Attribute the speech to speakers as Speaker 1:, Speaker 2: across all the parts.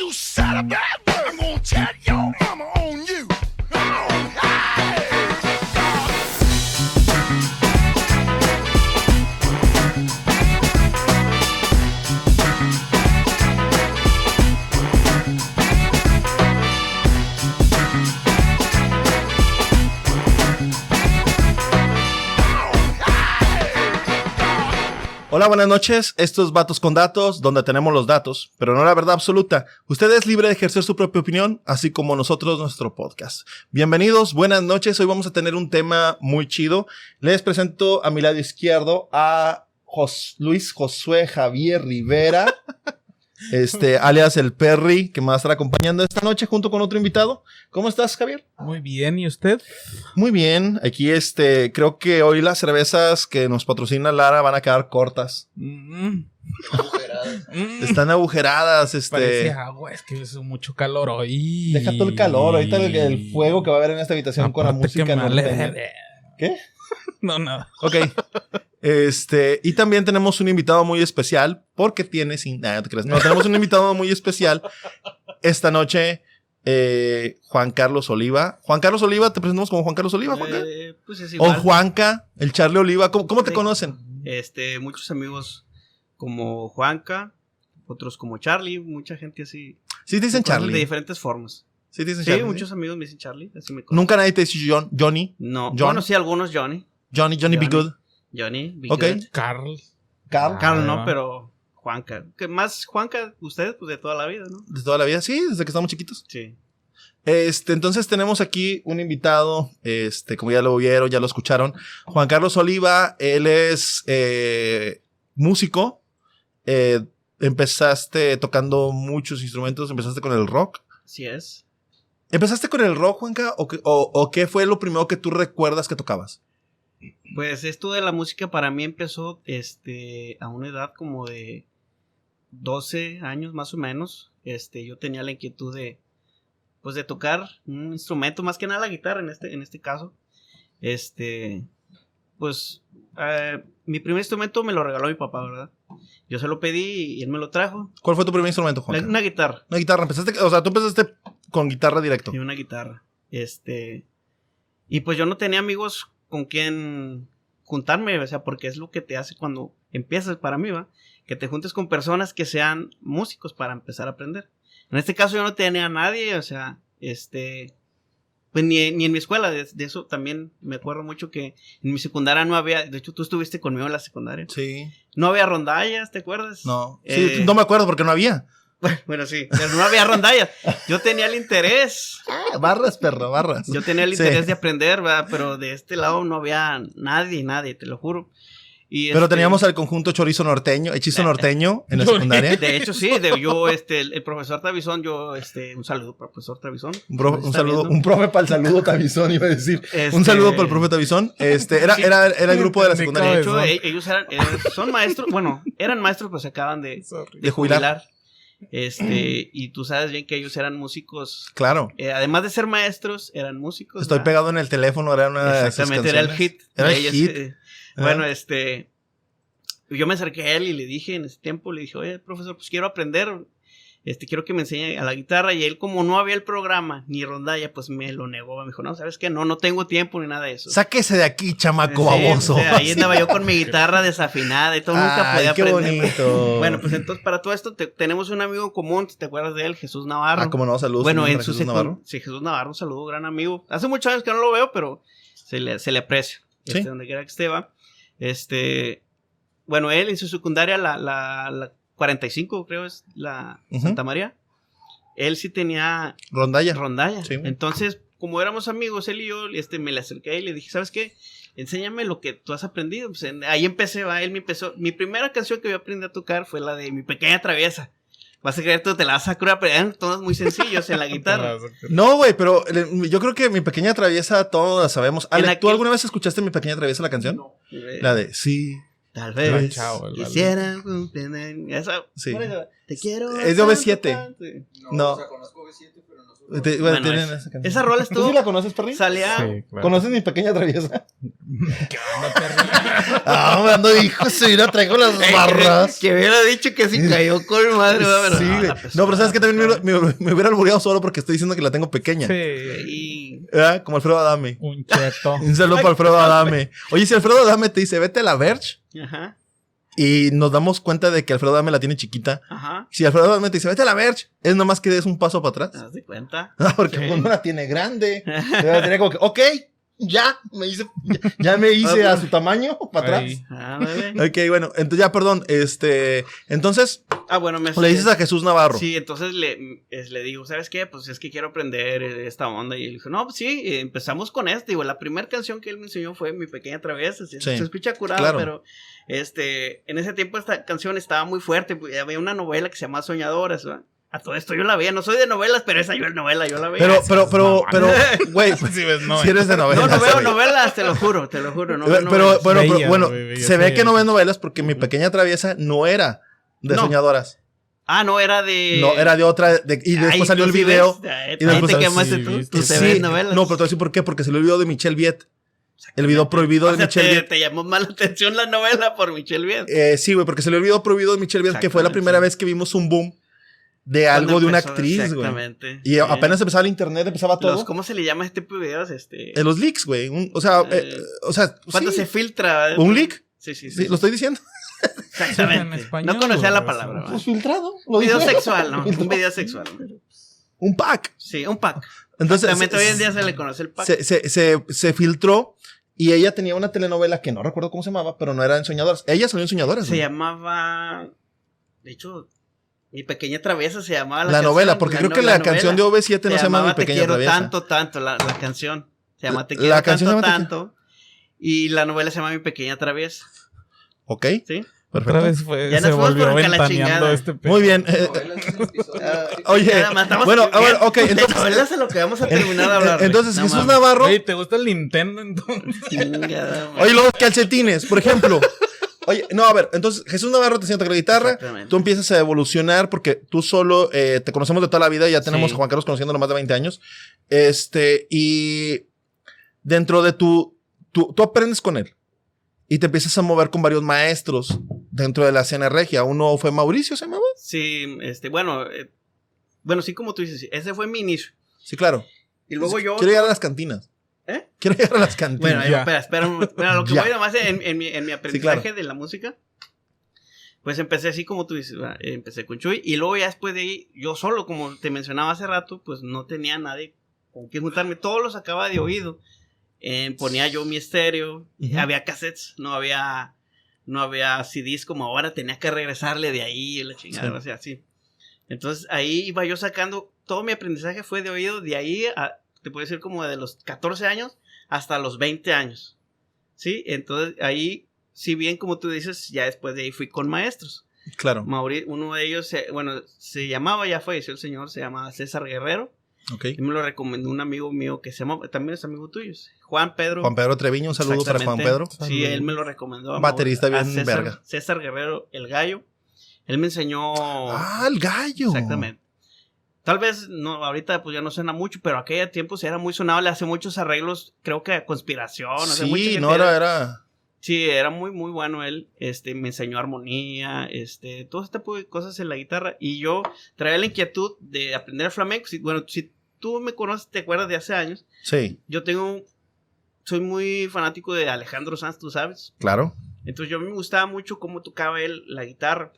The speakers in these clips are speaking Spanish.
Speaker 1: you said a bad word. I'm gonna tell you.
Speaker 2: Hola, buenas noches. Esto es Vatos con Datos, donde tenemos los datos, pero no la verdad absoluta. Usted es libre de ejercer su propia opinión, así como nosotros nuestro podcast. Bienvenidos, buenas noches. Hoy vamos a tener un tema muy chido. Les presento a mi lado izquierdo a Jos- Luis Josué Javier Rivera, este, alias el Perry, que me va a estar acompañando esta noche junto con otro invitado. ¿Cómo estás, Javier?
Speaker 3: Muy bien, ¿y usted?
Speaker 2: Muy bien. Aquí, este, creo que hoy las cervezas que nos patrocina Lara van a quedar cortas.
Speaker 3: Mm, mm,
Speaker 2: Están agujeradas, este.
Speaker 3: Parece agua, es que es mucho calor hoy.
Speaker 2: Deja todo el calor, ahorita el, el fuego que va a haber en esta habitación con la
Speaker 3: que
Speaker 2: música norteña. ¿Qué?
Speaker 3: No, nada.
Speaker 2: Ok. Este, y también tenemos un invitado muy especial, porque tiene sin. nah, no te creas. No, tenemos un invitado muy especial esta noche, eh, Juan Carlos Oliva. Juan Carlos Oliva, te presentamos como Juan Carlos Oliva, Juanca.
Speaker 4: Eh, pues es
Speaker 2: O. Juanca, el Charlie Oliva. ¿Cómo, cómo te
Speaker 4: Sí.
Speaker 2: conocen?
Speaker 4: Este, muchos amigos como Juanca, otros como Charlie, mucha gente así.
Speaker 2: Sí, te dicen Charlie.
Speaker 4: De diferentes formas.
Speaker 2: Sí, te dicen
Speaker 4: Sí,
Speaker 2: Charlie.
Speaker 4: muchos amigos me dicen Charlie, así me conocen.
Speaker 2: Nunca nadie te dice John, Johnny.
Speaker 4: No,
Speaker 2: John.
Speaker 4: bueno, sí, algunos Johnny.
Speaker 2: Johnny, Johnny, Be
Speaker 4: Johnny.
Speaker 2: Good.
Speaker 4: Johnny, Be
Speaker 2: Ok.
Speaker 4: Good.
Speaker 3: Carl.
Speaker 2: Carl.
Speaker 4: Carl
Speaker 3: Ah,
Speaker 4: no,
Speaker 3: va.
Speaker 4: pero Juanca. Que más Juanca, ustedes, pues de toda la vida, ¿no?
Speaker 2: De toda la vida, sí, desde que estamos chiquitos.
Speaker 4: Sí.
Speaker 2: Este, entonces tenemos aquí un invitado, este, como ya lo vieron, ya lo escucharon, Juan Carlos Oliva, él es eh, músico, eh, empezaste tocando muchos instrumentos, empezaste con el rock.
Speaker 4: Así es.
Speaker 2: ¿Empezaste con el rock, Juanca? ¿O, qué- o- o qué fue lo primero que tú recuerdas que tocabas?
Speaker 4: Pues esto de la música para mí empezó este a una edad como de 12 años más o menos. Este, yo tenía la inquietud de pues de tocar un instrumento, más que nada la guitarra en este en este caso. Este, pues eh, mi primer instrumento me lo regaló mi papá, ¿verdad? Yo se lo pedí y él me lo trajo.
Speaker 2: ¿Cuál fue tu primer instrumento, Juanca?
Speaker 4: una guitarra.
Speaker 2: Una guitarra. Empezaste, o sea, tú empezaste con guitarra directo.
Speaker 4: Y una guitarra. Este. Y pues yo no tenía amigos con quien juntarme, o sea, porque es lo que te hace cuando empiezas para mí, ¿va? Que te juntes con personas que sean músicos para empezar a aprender. En este caso yo no tenía a nadie, o sea, este. Pues ni, ni en mi escuela, de, de eso también me acuerdo mucho que en mi secundaria no había, de hecho tú estuviste conmigo en la secundaria,
Speaker 2: Sí.
Speaker 4: no había rondallas, ¿te acuerdas?
Speaker 2: No. Sí,
Speaker 4: Eh,
Speaker 2: no me acuerdo porque no había.
Speaker 4: Bueno, sí, pero no había rondallas. Yo tenía el interés,
Speaker 2: Ah, barras, perro, barras.
Speaker 4: Yo tenía el
Speaker 2: Sí.
Speaker 4: interés de aprender, ¿verdad? Pero de este lado no había nadie, nadie, te lo juro. Y
Speaker 2: Pero
Speaker 4: este,
Speaker 2: teníamos al conjunto chorizo norteño, hechizo norteño en la secundaria.
Speaker 4: De hecho, sí, de, yo, este, el, el profesor Travizón, yo, este, un saludo, profesor Travizón.
Speaker 2: Un, pro-
Speaker 4: ¿Me
Speaker 2: un saludo,
Speaker 4: viendo?
Speaker 2: un profe para el saludo Tabizón, iba a decir. Un
Speaker 4: Este,
Speaker 2: saludo para el profe Tabizón. Este, era,
Speaker 4: Sí.
Speaker 2: era, era el grupo de la
Speaker 4: De
Speaker 2: secundaria.
Speaker 3: cabeza.
Speaker 4: hecho, e- ellos eran, eh, son maestros, bueno, eran maestros, pues se acaban de, de
Speaker 2: jubilar.
Speaker 4: Este, y tú sabes bien que ellos eran músicos.
Speaker 2: Claro.
Speaker 4: eh, además de ser maestros, eran músicos.
Speaker 2: Estoy
Speaker 4: ¿verdad?
Speaker 2: pegado en el teléfono, era una de esas
Speaker 4: Exactamente, era el hit.
Speaker 2: Era
Speaker 4: de
Speaker 2: el
Speaker 4: ellos,
Speaker 2: hit.
Speaker 4: eh. Bueno, este. Yo me acerqué a él y le dije en ese tiempo, le dije, oye, profesor, pues quiero aprender. Este, quiero que me enseñe a la guitarra. Y él, como no había el programa ni rondalla, pues me lo negó. Me dijo, no, ¿sabes qué? No, no tengo tiempo ni nada de eso.
Speaker 2: Sáquese de aquí, chamaco
Speaker 4: Sí,
Speaker 2: baboso.
Speaker 4: o sea, ahí andaba yo con mi guitarra desafinada y todo, nunca
Speaker 2: Ay,
Speaker 4: podía
Speaker 2: qué
Speaker 4: aprender.
Speaker 2: bonito.
Speaker 4: Bueno, pues entonces para todo esto te- tenemos un amigo común, ¿te acuerdas de él? Jesús Navarro.
Speaker 2: Ah, como no, saludos.
Speaker 4: Bueno, en
Speaker 2: Jesús Navarro.
Speaker 4: Sí, Jesús Navarro, un saludo, gran amigo. Hace muchos años que no lo veo, pero se le, se le aprecia.
Speaker 2: Sí.
Speaker 4: Este, donde quiera que esté, va. Este. Bueno, él en su secundaria, la, la, la 45, creo es la. Santa María. Él sí tenía
Speaker 2: Rondalla.
Speaker 4: rondalla.
Speaker 2: Sí.
Speaker 4: Entonces, como éramos amigos, él y yo, este, me le acerqué y le dije, ¿sabes qué? Enséñame lo que tú has aprendido. Pues, en- ahí empecé, va. Él me empezó. Mi primera canción que yo aprendí a tocar fue la de Mi Pequeña Traviesa. Vas a creer, tú te la vas a curar, pero eran todos muy sencillos en la guitarra.
Speaker 2: No, güey, pero eh, yo creo que mi pequeña traviesa todos la sabemos. Ale,
Speaker 4: En
Speaker 2: ¿tú
Speaker 4: aquel-
Speaker 2: alguna vez escuchaste mi pequeña traviesa la canción?
Speaker 4: Eh,
Speaker 2: La de sí.
Speaker 4: Tal vez
Speaker 3: chao, el
Speaker 4: quisiera cumplir esa.
Speaker 2: Sí.
Speaker 4: eso, Te quiero.
Speaker 2: Es de OV7.
Speaker 4: tanto, tanto.
Speaker 2: No.
Speaker 5: O sea, conozco B7, pero no sé
Speaker 2: Te- bueno,
Speaker 4: Bueno, es-
Speaker 2: esa
Speaker 4: esa rola
Speaker 2: ¿Tú sí la conoces, Perry?
Speaker 4: Salía.
Speaker 3: Sí, claro.
Speaker 2: ¿Conoces mi pequeña traviesa?
Speaker 3: ¿Qué onda, perro?
Speaker 2: ah, me ando hijo, se mira, traigo las barras.
Speaker 4: Que hubiera dicho que sí cayó con madre, pero
Speaker 2: Sí,
Speaker 4: no,
Speaker 2: No, pero sabes que también me, me- me hubiera albureado solo porque estoy diciendo que la tengo pequeña.
Speaker 3: Sí.
Speaker 2: ¿Verdad? Como Alfredo Adame.
Speaker 3: Un cheto.
Speaker 2: Un saludo para Alfredo Adame. Oye, si Alfredo Adame te dice, vete a la Verge,
Speaker 4: Ajá,
Speaker 2: y nos damos cuenta de que Alfredo Adame la tiene chiquita.
Speaker 4: ajá.
Speaker 2: Si Alfredo Adame te dice, vete a la Verge, es nomás que des un paso para
Speaker 4: ¿Te
Speaker 2: atrás.
Speaker 4: das de cuenta?
Speaker 2: Ah, porque
Speaker 3: Sí.
Speaker 2: uno la tiene grande. La tenía como que, ok, ya, me hice, ya, ya me hice a su tamaño para atrás.
Speaker 4: Ándale.
Speaker 2: Ok, bueno, entonces ya, perdón, este, entonces
Speaker 4: Ah, bueno, me
Speaker 2: le dices a Jesús Navarro.
Speaker 4: Sí, entonces le, es- le digo, ¿sabes qué? Pues es que quiero aprender esta onda. Y él dijo, no, pues sí, empezamos con esto. Digo, la primera canción que él me enseñó fue Mi Pequeña Travesa. Se,
Speaker 2: Sí,
Speaker 4: se escucha curada,
Speaker 2: claro.
Speaker 4: pero este, en ese tiempo esta canción estaba muy fuerte. pues, Había una novela que se llama Soñadoras. ¿verdad? A todo esto yo la veía. No soy de novelas, pero esa yo es novela, yo la veía.
Speaker 2: Pero, pero, pero, pero, güey,
Speaker 3: Sí,
Speaker 2: si eres de novela.
Speaker 4: no, no veo novelas, te lo juro, te lo juro. No veo
Speaker 2: pero,
Speaker 4: novelas.
Speaker 2: bueno, pero, bueno, se ve que no ves novelas porque mi pequeña traviesa no era de
Speaker 4: No.
Speaker 2: soñadoras.
Speaker 4: Ah, no, era de...
Speaker 2: No, era de otra. de- y después
Speaker 4: Ay,
Speaker 2: salió el
Speaker 4: sí
Speaker 2: video.
Speaker 4: ves, ay,
Speaker 2: y después
Speaker 4: ahí te quemaste
Speaker 3: sí,
Speaker 4: tú,
Speaker 2: Sí,
Speaker 4: ves novelas.
Speaker 2: no, pero te voy a decir por qué. Porque salió el video de Michelle Viet. El video prohibido
Speaker 4: O
Speaker 2: de
Speaker 4: sea,
Speaker 2: Michelle
Speaker 4: te,
Speaker 2: Viet.
Speaker 4: te llamó más la atención la novela por Michelle Viet.
Speaker 2: Eh, sí, güey, porque salió el video prohibido de Michelle Viet, que fue la primera
Speaker 4: sí.
Speaker 2: vez que vimos un boom de algo de una actriz, güey.
Speaker 4: Exactamente.
Speaker 2: Y
Speaker 4: Sí.
Speaker 2: apenas empezaba el internet, empezaba todo.
Speaker 4: Los, ¿Cómo se le llama este tipo de videos? Este,
Speaker 2: En los leaks, güey. Un- O sea, eh,
Speaker 4: Eh,
Speaker 2: o sea,
Speaker 4: cuando
Speaker 2: sí.
Speaker 4: se filtra.
Speaker 2: ¿Un leak?
Speaker 4: Sí, sí,
Speaker 2: Sí,
Speaker 4: sí.
Speaker 2: lo estoy diciendo.
Speaker 4: Exactamente.
Speaker 3: En español,
Speaker 4: no conocía la
Speaker 3: güey,
Speaker 4: palabra. ¿va?
Speaker 2: filtrado. Lo
Speaker 4: Un video
Speaker 2: dije.
Speaker 4: sexual, ¿no?
Speaker 2: Filtrado.
Speaker 4: Un video sexual.
Speaker 2: Un pack.
Speaker 4: Sí, un pack.
Speaker 2: Entonces,
Speaker 4: Exactamente,
Speaker 2: se-
Speaker 4: hoy en día se le conoce el pack.
Speaker 2: se, se, se, se filtró y ella tenía una telenovela que no recuerdo cómo se llamaba, pero no era en Soñadoras. Ella salió en Soñadoras.
Speaker 4: Se
Speaker 2: güey.
Speaker 4: llamaba. De hecho, Mi Pequeña Travesa se llamaba
Speaker 2: La,
Speaker 4: la,
Speaker 2: novela,
Speaker 4: canción,
Speaker 2: porque creo
Speaker 4: no-
Speaker 2: que la, canción de
Speaker 4: novela.
Speaker 2: OV7 no se llama Mi
Speaker 4: llamaba Te
Speaker 2: Pequeña
Speaker 4: quiero
Speaker 2: Traviesa.
Speaker 4: tanto, tanto, la, la canción. Se llama Te
Speaker 2: La
Speaker 4: quiero
Speaker 2: canción se
Speaker 4: tanto, tanto. Y la novela se llama Mi Pequeña Traviesa.
Speaker 2: Ok,
Speaker 4: ¿Sí?
Speaker 2: perfecto.
Speaker 3: Otra vez fue,
Speaker 4: Ya
Speaker 3: se
Speaker 4: nos fuimos
Speaker 3: volvió
Speaker 4: por acá la
Speaker 3: ventaneando
Speaker 4: chingada.
Speaker 3: este pe-
Speaker 2: Muy bien. eh, Oye,
Speaker 4: ya
Speaker 2: bueno, a ver, ok, entonces-
Speaker 4: novelas es lo que vamos a terminar de hablar.
Speaker 2: entonces
Speaker 4: No
Speaker 2: Jesús
Speaker 4: mames.
Speaker 2: Navarro.
Speaker 3: Oye, ¿te gusta el Nintendo entonces?
Speaker 4: Chingada, madre.
Speaker 2: Oye, los calcetines, por ejemplo. Oye, no, a ver, entonces Jesús Navarro te enseña a tocar la guitarra, tú empiezas a evolucionar porque tú solo eh, te conocemos de toda la vida, ya tenemos
Speaker 4: Sí.
Speaker 2: a Juan Carlos conociéndolo más de 20 años. Este, y dentro de tu, tú, tú aprendes con él y te empiezas a mover con varios maestros dentro de la escena regia. Uno fue Mauricio, ¿se llamaba?
Speaker 4: Sí, este, bueno, eh, bueno, sí, como tú dices, ese fue mi inicio.
Speaker 2: Sí, claro.
Speaker 4: Y luego yo.
Speaker 2: Quiero llegar a las cantinas.
Speaker 4: ¿Eh?
Speaker 2: Quiero llegar a las cantinas.
Speaker 4: Bueno, ahí espera, espera. un momento. Bueno, lo que
Speaker 2: Ya.
Speaker 4: voy nomás en, en mi, en mi aprendizaje
Speaker 2: claro.
Speaker 4: de la música. Pues empecé así como tú dices, ¿verdad? empecé con Chuy y luego ya después de ahí, yo solo, como te mencionaba hace rato, pues no tenía nadie con quien juntarme, todos los sacaba de oído. Eh, ponía yo mi estéreo,
Speaker 2: Ujú.
Speaker 4: había cassettes, no había, no había CDs como ahora, tenía que regresarle de ahí, la chingada,
Speaker 2: Sí.
Speaker 4: o sea, así. Entonces ahí iba yo sacando, todo mi aprendizaje fue de oído, de ahí, a, te puedo decir como de los 14 años hasta los 20 años. ¿Sí? Entonces ahí, si bien como tú dices, ya después de ahí fui con maestros.
Speaker 2: Claro.
Speaker 4: Mauri, uno de ellos, se- bueno, se llamaba, ya falleció el señor, se llama César Guerrero.
Speaker 2: Ok.
Speaker 4: Y me lo recomendó un amigo mío que se llama, también es amigo tuyo, Juan Pedro.
Speaker 2: Juan Pedro Treviño, un saludo para Juan Pedro.
Speaker 4: Sí, él me lo recomendó. a
Speaker 2: Baterista
Speaker 4: a
Speaker 2: bien
Speaker 4: César,
Speaker 2: verga.
Speaker 4: César Guerrero, el gallo. Él me enseñó.
Speaker 2: Ah, el gallo.
Speaker 4: Exactamente. Tal vez no, ahorita pues ya no suena mucho, pero aquella tiempo sí era muy sonado, le hace muchos arreglos, creo que a conspiración, o sea, mucha
Speaker 2: Sí,
Speaker 4: gente
Speaker 2: no era, era.
Speaker 4: Sí, era muy, muy bueno él. Este, me enseñó armonía, este, todo este tipo de cosas en la guitarra. Y yo traía la inquietud de aprender el flamenco. Si- bueno, si tú me conoces, te acuerdas de hace años,
Speaker 2: Sí,
Speaker 4: yo tengo, soy muy fanático de Alejandro Sanz, tú sabes.
Speaker 2: claro.
Speaker 4: Entonces yo me gustaba mucho cómo tocaba él la guitarra.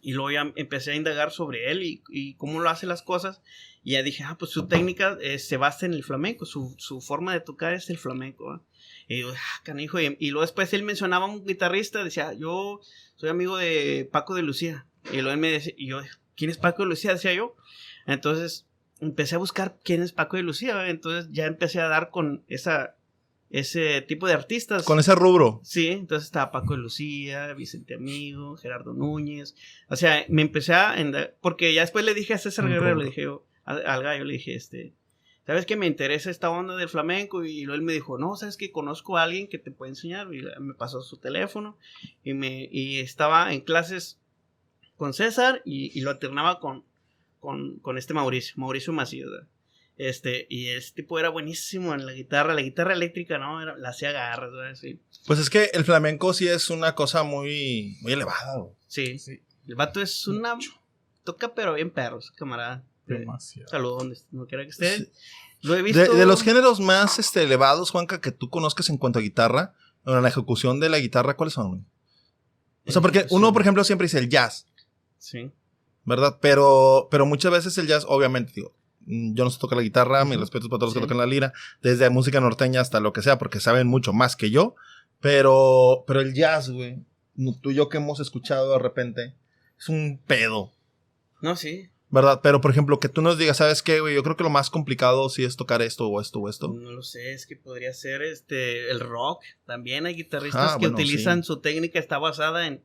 Speaker 4: Y luego ya empecé a indagar sobre él y, cómo lo hace las cosas. Y ya dije, ah, pues su técnica eh, se basa en el flamenco, su, forma de tocar es el flamenco. Y yo, ah, canijo. Y, luego después él mencionaba a un guitarrista, decía, yo soy amigo de Paco de Lucía. Y luego él me decía, yo, ¿quién es Paco de Lucía? Decía yo. Entonces empecé a buscar quién es Paco de Lucía. Entonces ya empecé a dar con esa, ese tipo de artistas.
Speaker 2: Con ese rubro.
Speaker 4: Sí, entonces estaba Paco de Lucía, Vicente Amigo, Gerardo Núñez. O sea, me empecé a. Porque ya después le dije a César
Speaker 3: Un
Speaker 4: Guerrero,
Speaker 3: rubro.
Speaker 4: le dije yo, al, al gallo, le dije, este. ¿Sabes que me interesa esta onda del flamenco? Y luego él me dijo, no, ¿sabes que conozco a alguien que te puede enseñar? Y me pasó su teléfono. Y, me, y estaba en clases con César y, y lo alternaba con, con, con este Mauricio, Mauricio Macías. Este, y ese tipo era buenísimo en la guitarra. La guitarra eléctrica, ¿no? Era, la hacía garras, ¿verdad? Sí.
Speaker 2: Pues es que el flamenco sí es una cosa muy, muy elevada, güey.
Speaker 4: Sí.
Speaker 3: Sí.
Speaker 4: El vato es una. Toca, pero bien perros, camarada.
Speaker 3: Demasiado.
Speaker 4: Saludos donde no quiera que esté.
Speaker 2: Sí.
Speaker 4: Lo he
Speaker 2: De,
Speaker 4: visto.
Speaker 2: de los géneros más este, elevados, Juanca, que tú conozcas en cuanto a guitarra, o en la ejecución de la guitarra, ¿cuáles son? güey? O sea, porque uno, por ejemplo, siempre dice el jazz,
Speaker 4: Sí.
Speaker 2: ¿verdad? Pero, pero muchas veces el jazz, obviamente, digo, yo no sé tocar la guitarra, mis respetos para todos los
Speaker 4: Sí.
Speaker 2: que tocan la lira, desde música norteña hasta lo que sea, porque saben mucho más que yo, pero, pero el jazz, güey, tú y yo que hemos escuchado de repente, es un pedo,
Speaker 4: No, sí.
Speaker 2: ¿verdad? Pero, por ejemplo, que tú nos digas, ¿sabes qué, güey? Yo creo que lo más complicado sí es tocar esto o esto o esto.
Speaker 4: No lo sé, es que podría ser este el rock. También hay guitarristas
Speaker 2: Ah,
Speaker 4: que
Speaker 2: bueno,
Speaker 4: utilizan
Speaker 2: sí.
Speaker 4: su técnica, está basada en,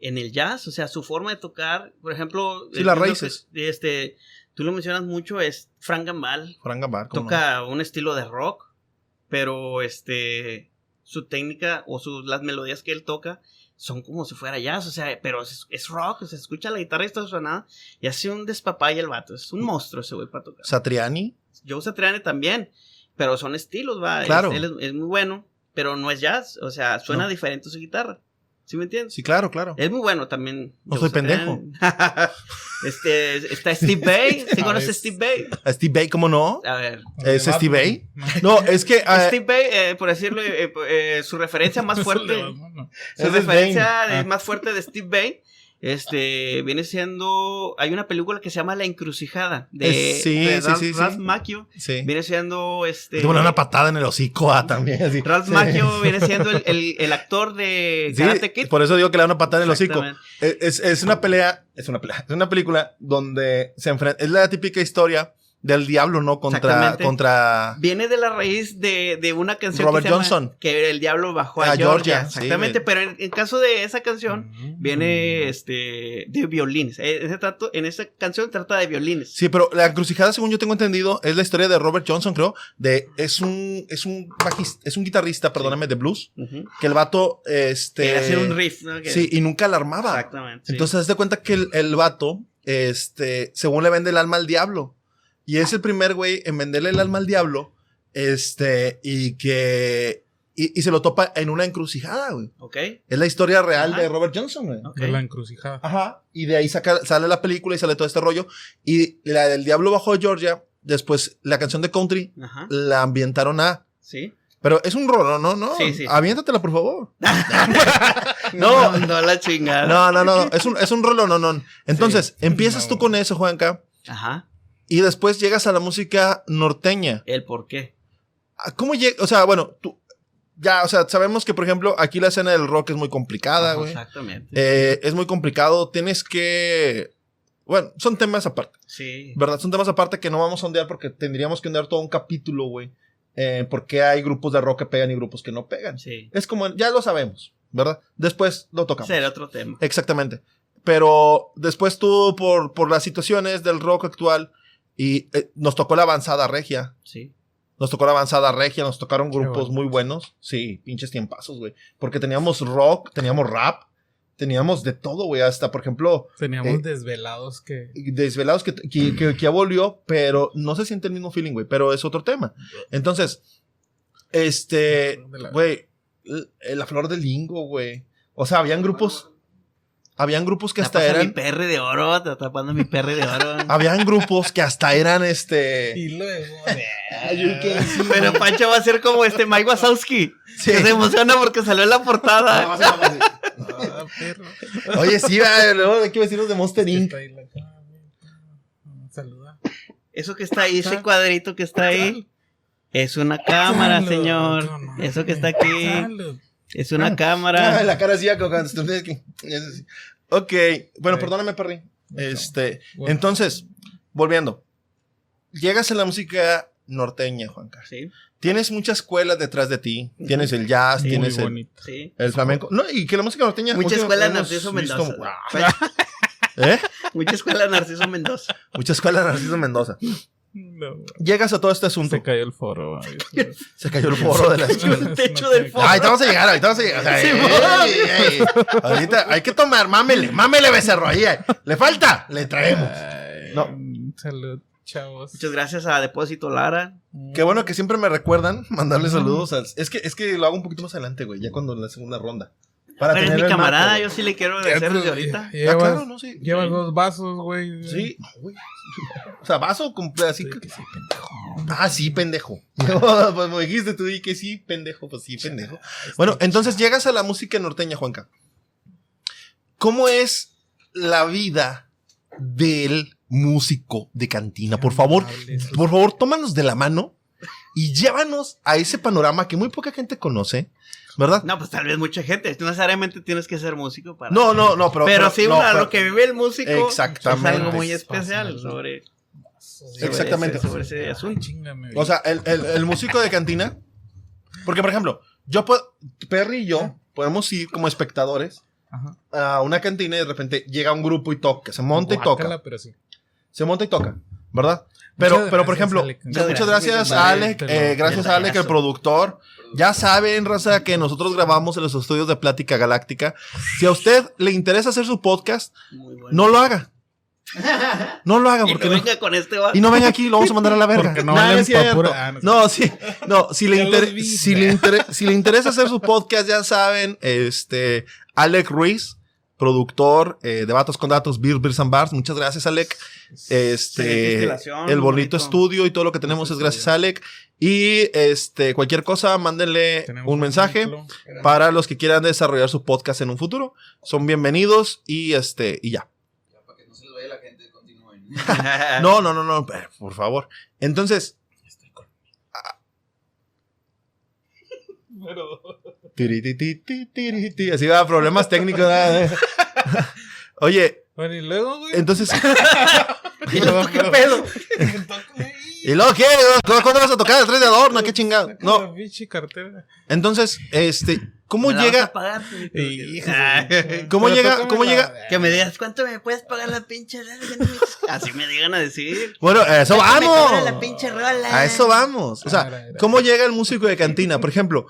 Speaker 4: en el jazz, o sea, su forma de tocar, por ejemplo,
Speaker 2: Sí, las raíces.
Speaker 4: este, tú lo mencionas mucho, es Frank Gambal,
Speaker 2: Frank Gambart, ¿cómo no?
Speaker 4: toca un estilo de rock, pero este su técnica o sus las melodías que él toca son como si fuera jazz, o sea, pero es, es rock, o sea, escucha la guitarra y está sonada y hace un despapaya el vato, es un monstruo ese güey para tocar.
Speaker 2: Satriani.
Speaker 4: Joe Satriani también, pero son estilos, va. es-
Speaker 2: Claro.
Speaker 4: él es, es muy bueno, pero no es jazz, o sea, suena
Speaker 2: No.
Speaker 4: diferente su guitarra. ¿Sí me entiendes?
Speaker 2: Sí, claro, claro.
Speaker 4: Es muy bueno también.
Speaker 2: No soy
Speaker 4: Satriani. este, está Steve Bay. ¿Sí
Speaker 3: A
Speaker 4: conoces
Speaker 3: ver.
Speaker 4: Steve Bay?
Speaker 2: A Steve Bay, ¿cómo no?
Speaker 4: A ver.
Speaker 2: ¿Es Steve. Bay? No, es que... ah,
Speaker 4: Steve Bay, eh, por decirlo, eh, eh, su referencia más fuerte. Su referencia
Speaker 3: Ah.
Speaker 4: más fuerte de Steve Bay. Este viene siendo. Hay una película que se llama La Encrucijada. De,
Speaker 2: Es- sí,
Speaker 4: de
Speaker 2: sí,
Speaker 4: Ralph,
Speaker 2: sí, sí.
Speaker 4: Ralph Macchio.
Speaker 2: sí.
Speaker 4: Viene siendo este.
Speaker 2: Te ponen una patada en el hocico ah, también. Así.
Speaker 4: Ralph. Macchio viene siendo el, el- el actor de Karate Kid.
Speaker 2: por eso digo que le da una patada en el hocico.
Speaker 4: Exactamente.
Speaker 2: Es, es una pelea, es una pelea, es una película donde se enfrenta, es la típica historia del diablo, ¿no? Contra, contra,
Speaker 4: Viene de la raíz de, de una canción
Speaker 2: Robert
Speaker 4: que se llama
Speaker 2: Johnson.
Speaker 4: Que el diablo bajó a,
Speaker 2: A
Speaker 4: Georgia. Exactamente, pero en, en caso de esa canción,
Speaker 3: Mm.
Speaker 4: viene este de violines. Eh, ese trato- en esa canción trata de violines.
Speaker 2: Sí, pero la encrucijada, según yo tengo entendido, es la historia de Robert Johnson, creo, de, es un, es un bajista, es un guitarrista, perdóname, de blues, que el vato, este...
Speaker 4: Quería hacer un riff, ¿no? Que-
Speaker 2: Sí, y nunca la armaba.
Speaker 4: Exactamente. sí.
Speaker 2: Entonces, haz de cuenta que el, el vato, este, según le vende el alma al diablo. Y es el primer güey en venderle el alma al diablo, este, y que, y, y se lo topa en una encrucijada, güey.
Speaker 4: Ok.
Speaker 2: Es la historia real
Speaker 4: Ajá.
Speaker 2: de Robert Johnson, güey.
Speaker 4: ok.
Speaker 3: De la encrucijada.
Speaker 2: Ajá. Y de ahí saca, sale la película y sale todo este rollo. Y la del diablo bajo Georgia, después la canción de country,
Speaker 4: Ajá.
Speaker 2: la ambientaron a...
Speaker 4: Sí.
Speaker 2: Pero es un rollo, ¿no? No,
Speaker 4: Sí, sí.
Speaker 2: Aviéntatela, por favor.
Speaker 4: No, no, no la chingada.
Speaker 2: No, no, no. Es un, es un rollo, no, no. Entonces, empiezas
Speaker 3: No.
Speaker 2: tú con eso, Juanca.
Speaker 4: Ajá.
Speaker 2: Y después llegas a la música norteña.
Speaker 4: El por qué.
Speaker 2: Ah, ¿Cómo llega? O sea, bueno, tú. Ya, o sea, sabemos que, por ejemplo, aquí la escena del rock es muy complicada, güey.
Speaker 4: Exactamente.
Speaker 2: Eh, es muy complicado. Tienes que. Bueno, son temas aparte,
Speaker 4: sí.
Speaker 2: ¿verdad? Son temas aparte que no vamos a ondear porque tendríamos que ondear todo un capítulo, güey. Eh, porque hay grupos de rock que pegan y grupos que no pegan.
Speaker 4: Sí.
Speaker 2: Es como, ya lo sabemos, ¿verdad? Después lo tocamos.
Speaker 4: Será otro tema.
Speaker 2: Exactamente. Pero después tú, por, por las situaciones del rock actual, y eh, nos tocó la avanzada regia.
Speaker 4: Sí.
Speaker 2: Nos tocó la avanzada regia, nos tocaron grupos
Speaker 3: bueno.
Speaker 2: muy buenos. Sí, pinches tiempazos, güey. Porque teníamos rock, teníamos rap, teníamos de todo, güey. Hasta, por ejemplo,
Speaker 3: Teníamos
Speaker 2: Eh,
Speaker 3: desvelados que.
Speaker 2: Desvelados que, que, que- que ya volvió, pero no se siente el mismo feeling, güey. Pero es otro tema. Entonces, este,
Speaker 3: De la-
Speaker 2: güey, l- la flor del lingo, güey. O sea, habían grupos, habían grupos que hasta
Speaker 4: a mi
Speaker 2: eran,
Speaker 4: perre de oro, está tapando mi perre de oro.
Speaker 2: habían grupos que hasta eran, este,
Speaker 3: Y luego.
Speaker 4: Pero Pancho va a ser como este Mike Wazowski.
Speaker 2: sí.
Speaker 4: Que se emociona porque salió en la
Speaker 2: Ah,
Speaker 4: portada.
Speaker 2: va a ser algo así.
Speaker 3: Ah, perro.
Speaker 2: Oye, sí, va, luego hay que vestirnos de Monster Inc.
Speaker 3: Saluda.
Speaker 4: Eso que está ahí, ese cuadrito que está ahí, es una cámara, señor.
Speaker 3: No.
Speaker 4: Eso que está aquí,
Speaker 3: Salud.
Speaker 4: Es una
Speaker 2: Ah,
Speaker 4: cámara.
Speaker 2: la cara así. Ok, bueno, perdóname, Perry. Este,
Speaker 3: Bueno.
Speaker 2: entonces, volviendo. Llegas a la música norteña, Juanca.
Speaker 4: Sí,
Speaker 2: Tienes muchas escuelas detrás de ti. Tienes el jazz,
Speaker 4: Sí.
Speaker 2: tienes el,
Speaker 4: sí.
Speaker 2: el flamenco. No, y que la música norteña.
Speaker 4: Mucha escuela Narciso
Speaker 2: visto-
Speaker 4: Mendoza.
Speaker 2: ¿Eh?
Speaker 4: Mucha escuela Narciso Mendoza.
Speaker 2: Mucha escuela Narciso Mendoza.
Speaker 3: No,
Speaker 2: Llegas a todo este asunto.
Speaker 3: se cayó el foro. ay,
Speaker 2: Se cayó el foro de la
Speaker 4: cayó el techo del foro.
Speaker 2: Ay, te vamos a llegar, ahorita vamos a llegar. O sea,
Speaker 4: Sí,
Speaker 2: ey,
Speaker 4: mamá.
Speaker 2: ey, ey. Ahorita hay que tomar, mámele, mámele becerro ahí. Le falta, le traemos.
Speaker 3: Ay,
Speaker 2: No.
Speaker 3: Salud. Chavos.
Speaker 4: Muchas gracias a Depósito Lara.
Speaker 2: Qué bueno que siempre me recuerdan mandarle saludos. al- es, que, es que lo hago un poquito más adelante, güey, ya cuando en la segunda ronda. Para
Speaker 4: Pero es mi camarada,
Speaker 2: marco,
Speaker 4: yo sí le quiero agradecer desde ahorita.
Speaker 3: Llevas,
Speaker 2: Ah, claro, no, sí.
Speaker 3: llevas
Speaker 4: Sí.
Speaker 3: dos vasos, güey.
Speaker 2: Sí. O sea, vaso completo, así
Speaker 3: Sí,
Speaker 2: que...
Speaker 3: sí, pendejo.
Speaker 2: Ah, sí, pendejo. Pues me dijiste tú y que sí, pendejo, pues sí, pendejo. Bueno, entonces llegas a la música norteña, Juanca. ¿Cómo es la vida del músico de cantina? Por favor, por favor, tómanos de la mano y llévanos a ese panorama que muy poca gente conoce, ¿verdad?
Speaker 4: No, pues tal vez mucha gente. No necesariamente tienes que ser músico para.
Speaker 2: No, no, no, pero.
Speaker 4: Pero, sí,
Speaker 2: no, pero-
Speaker 4: lo que vive el músico
Speaker 2: Exactamente.
Speaker 4: es algo muy especial sobre, sobre
Speaker 2: Exactamente.
Speaker 4: ese- sobre ese asunto.
Speaker 3: Chingame,
Speaker 2: O sea, el, el- el músico de cantina. Porque, por ejemplo, yo puedo. Perry y yo podemos ir como espectadores
Speaker 3: Ajá.
Speaker 2: a una cantina y de repente llega un grupo y toca, se monta y toca.
Speaker 3: Pero sí.
Speaker 2: Se monta y toca, ¿verdad? Pero,
Speaker 3: Muchas
Speaker 2: pero por
Speaker 3: gracias,
Speaker 2: ejemplo,
Speaker 3: Alec.
Speaker 2: muchas
Speaker 4: Muchas
Speaker 2: gracias,
Speaker 4: gracias,
Speaker 2: Alec,
Speaker 3: te lo-
Speaker 2: eh, gracias a Alec, el productor. Ya saben, raza, que nosotros grabamos en los estudios de Plática Galáctica. Si a usted le interesa hacer su podcast,
Speaker 4: bueno.
Speaker 2: no lo haga. No lo haga
Speaker 4: Y
Speaker 2: porque
Speaker 4: no
Speaker 2: no.
Speaker 4: venga con este va.
Speaker 2: Y no venga aquí, lo vamos a mandar a la verga.
Speaker 3: Porque no
Speaker 2: Nah, es cierto.
Speaker 3: ah, no.
Speaker 2: No, sí. No, si le, inter-
Speaker 3: vi.
Speaker 2: si, le inter- si le interesa hacer su podcast, ya saben, este, Alec Ruiz, productor eh, de Vatos con Datos, Beer, Beers and Bars. Muchas gracias, Alec. Este, el bonito
Speaker 4: bonito.
Speaker 2: estudio y todo lo que tenemos es gracias Alec. Y este, cualquier cosa, mándenle
Speaker 3: Tenemos
Speaker 2: un mensaje para los que quieran desarrollar su podcast en un futuro. Son bienvenidos y este, y ya.
Speaker 5: Ya, para que no se les vaya la gente, continúen.
Speaker 2: No, no, no, no, eh, por favor. Entonces, ti, tiri, ti, así va, problemas técnicos. ¿verdad? Oye,
Speaker 3: Bueno, y luego, güey.
Speaker 2: entonces,
Speaker 4: ¿Y luego qué pedo?
Speaker 2: ¿y luego qué? ¿Cuándo vas a tocar el 3 de adorno? ¿Qué chingado? No, entonces, este, ¿cómo
Speaker 4: ¿Me la vas a
Speaker 2: llega?
Speaker 4: pagar?
Speaker 2: ¿Cómo
Speaker 3: Pero
Speaker 2: llega- cómo llega?
Speaker 4: Que me digas, ¿cuánto me puedes pagar la pinche rola? Así me digan a decir.
Speaker 2: Bueno, a eso
Speaker 4: ¿Cuánto me cobra
Speaker 2: vamos.
Speaker 4: la pinche rola?
Speaker 2: A eso vamos. O sea. ¿cómo llega el músico de cantina? Por ejemplo,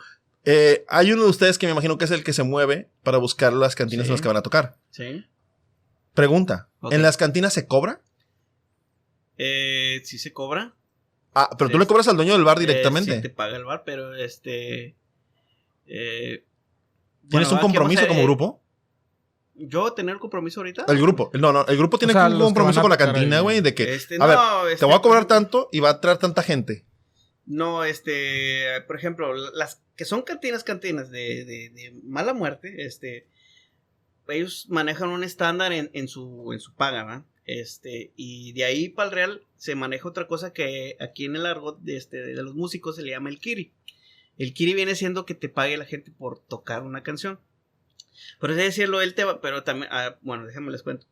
Speaker 2: eh, hay uno de ustedes que me imagino que es el que se mueve para buscar las cantinas
Speaker 4: Sí.
Speaker 2: en las que van a tocar.
Speaker 4: Sí.
Speaker 2: Pregunta. ¿en las cantinas se cobra?
Speaker 4: Eh, sí se cobra.
Speaker 2: Ah, pero tú le cobras al dueño del bar
Speaker 4: Eh,
Speaker 2: directamente.
Speaker 4: sí te paga el bar, pero este. eh,
Speaker 2: ¿Tienes
Speaker 4: bueno,
Speaker 2: un compromiso
Speaker 4: a-
Speaker 2: como grupo?
Speaker 4: ¿Yo tener compromiso ahorita?
Speaker 2: El grupo. No, no, el grupo tiene
Speaker 3: sea,
Speaker 2: un compromiso con la cantina, güey, de que,
Speaker 4: Este,
Speaker 2: a
Speaker 4: no,
Speaker 2: ver,
Speaker 4: este,
Speaker 2: te voy a cobrar tanto y va a traer tanta gente.
Speaker 4: No, este, por ejemplo, las que son cantinas, cantinas de, de, mala muerte, este, ellos manejan un estándar en, en su, en su paga, ¿va? Este, y de ahí para el real se maneja otra cosa que aquí en el argot de, este, de los músicos se le llama el kiri. El kiri viene siendo que te pague la gente por tocar una canción. Por así decirlo, él te va, pero también, ah, bueno, déjenme les cuento.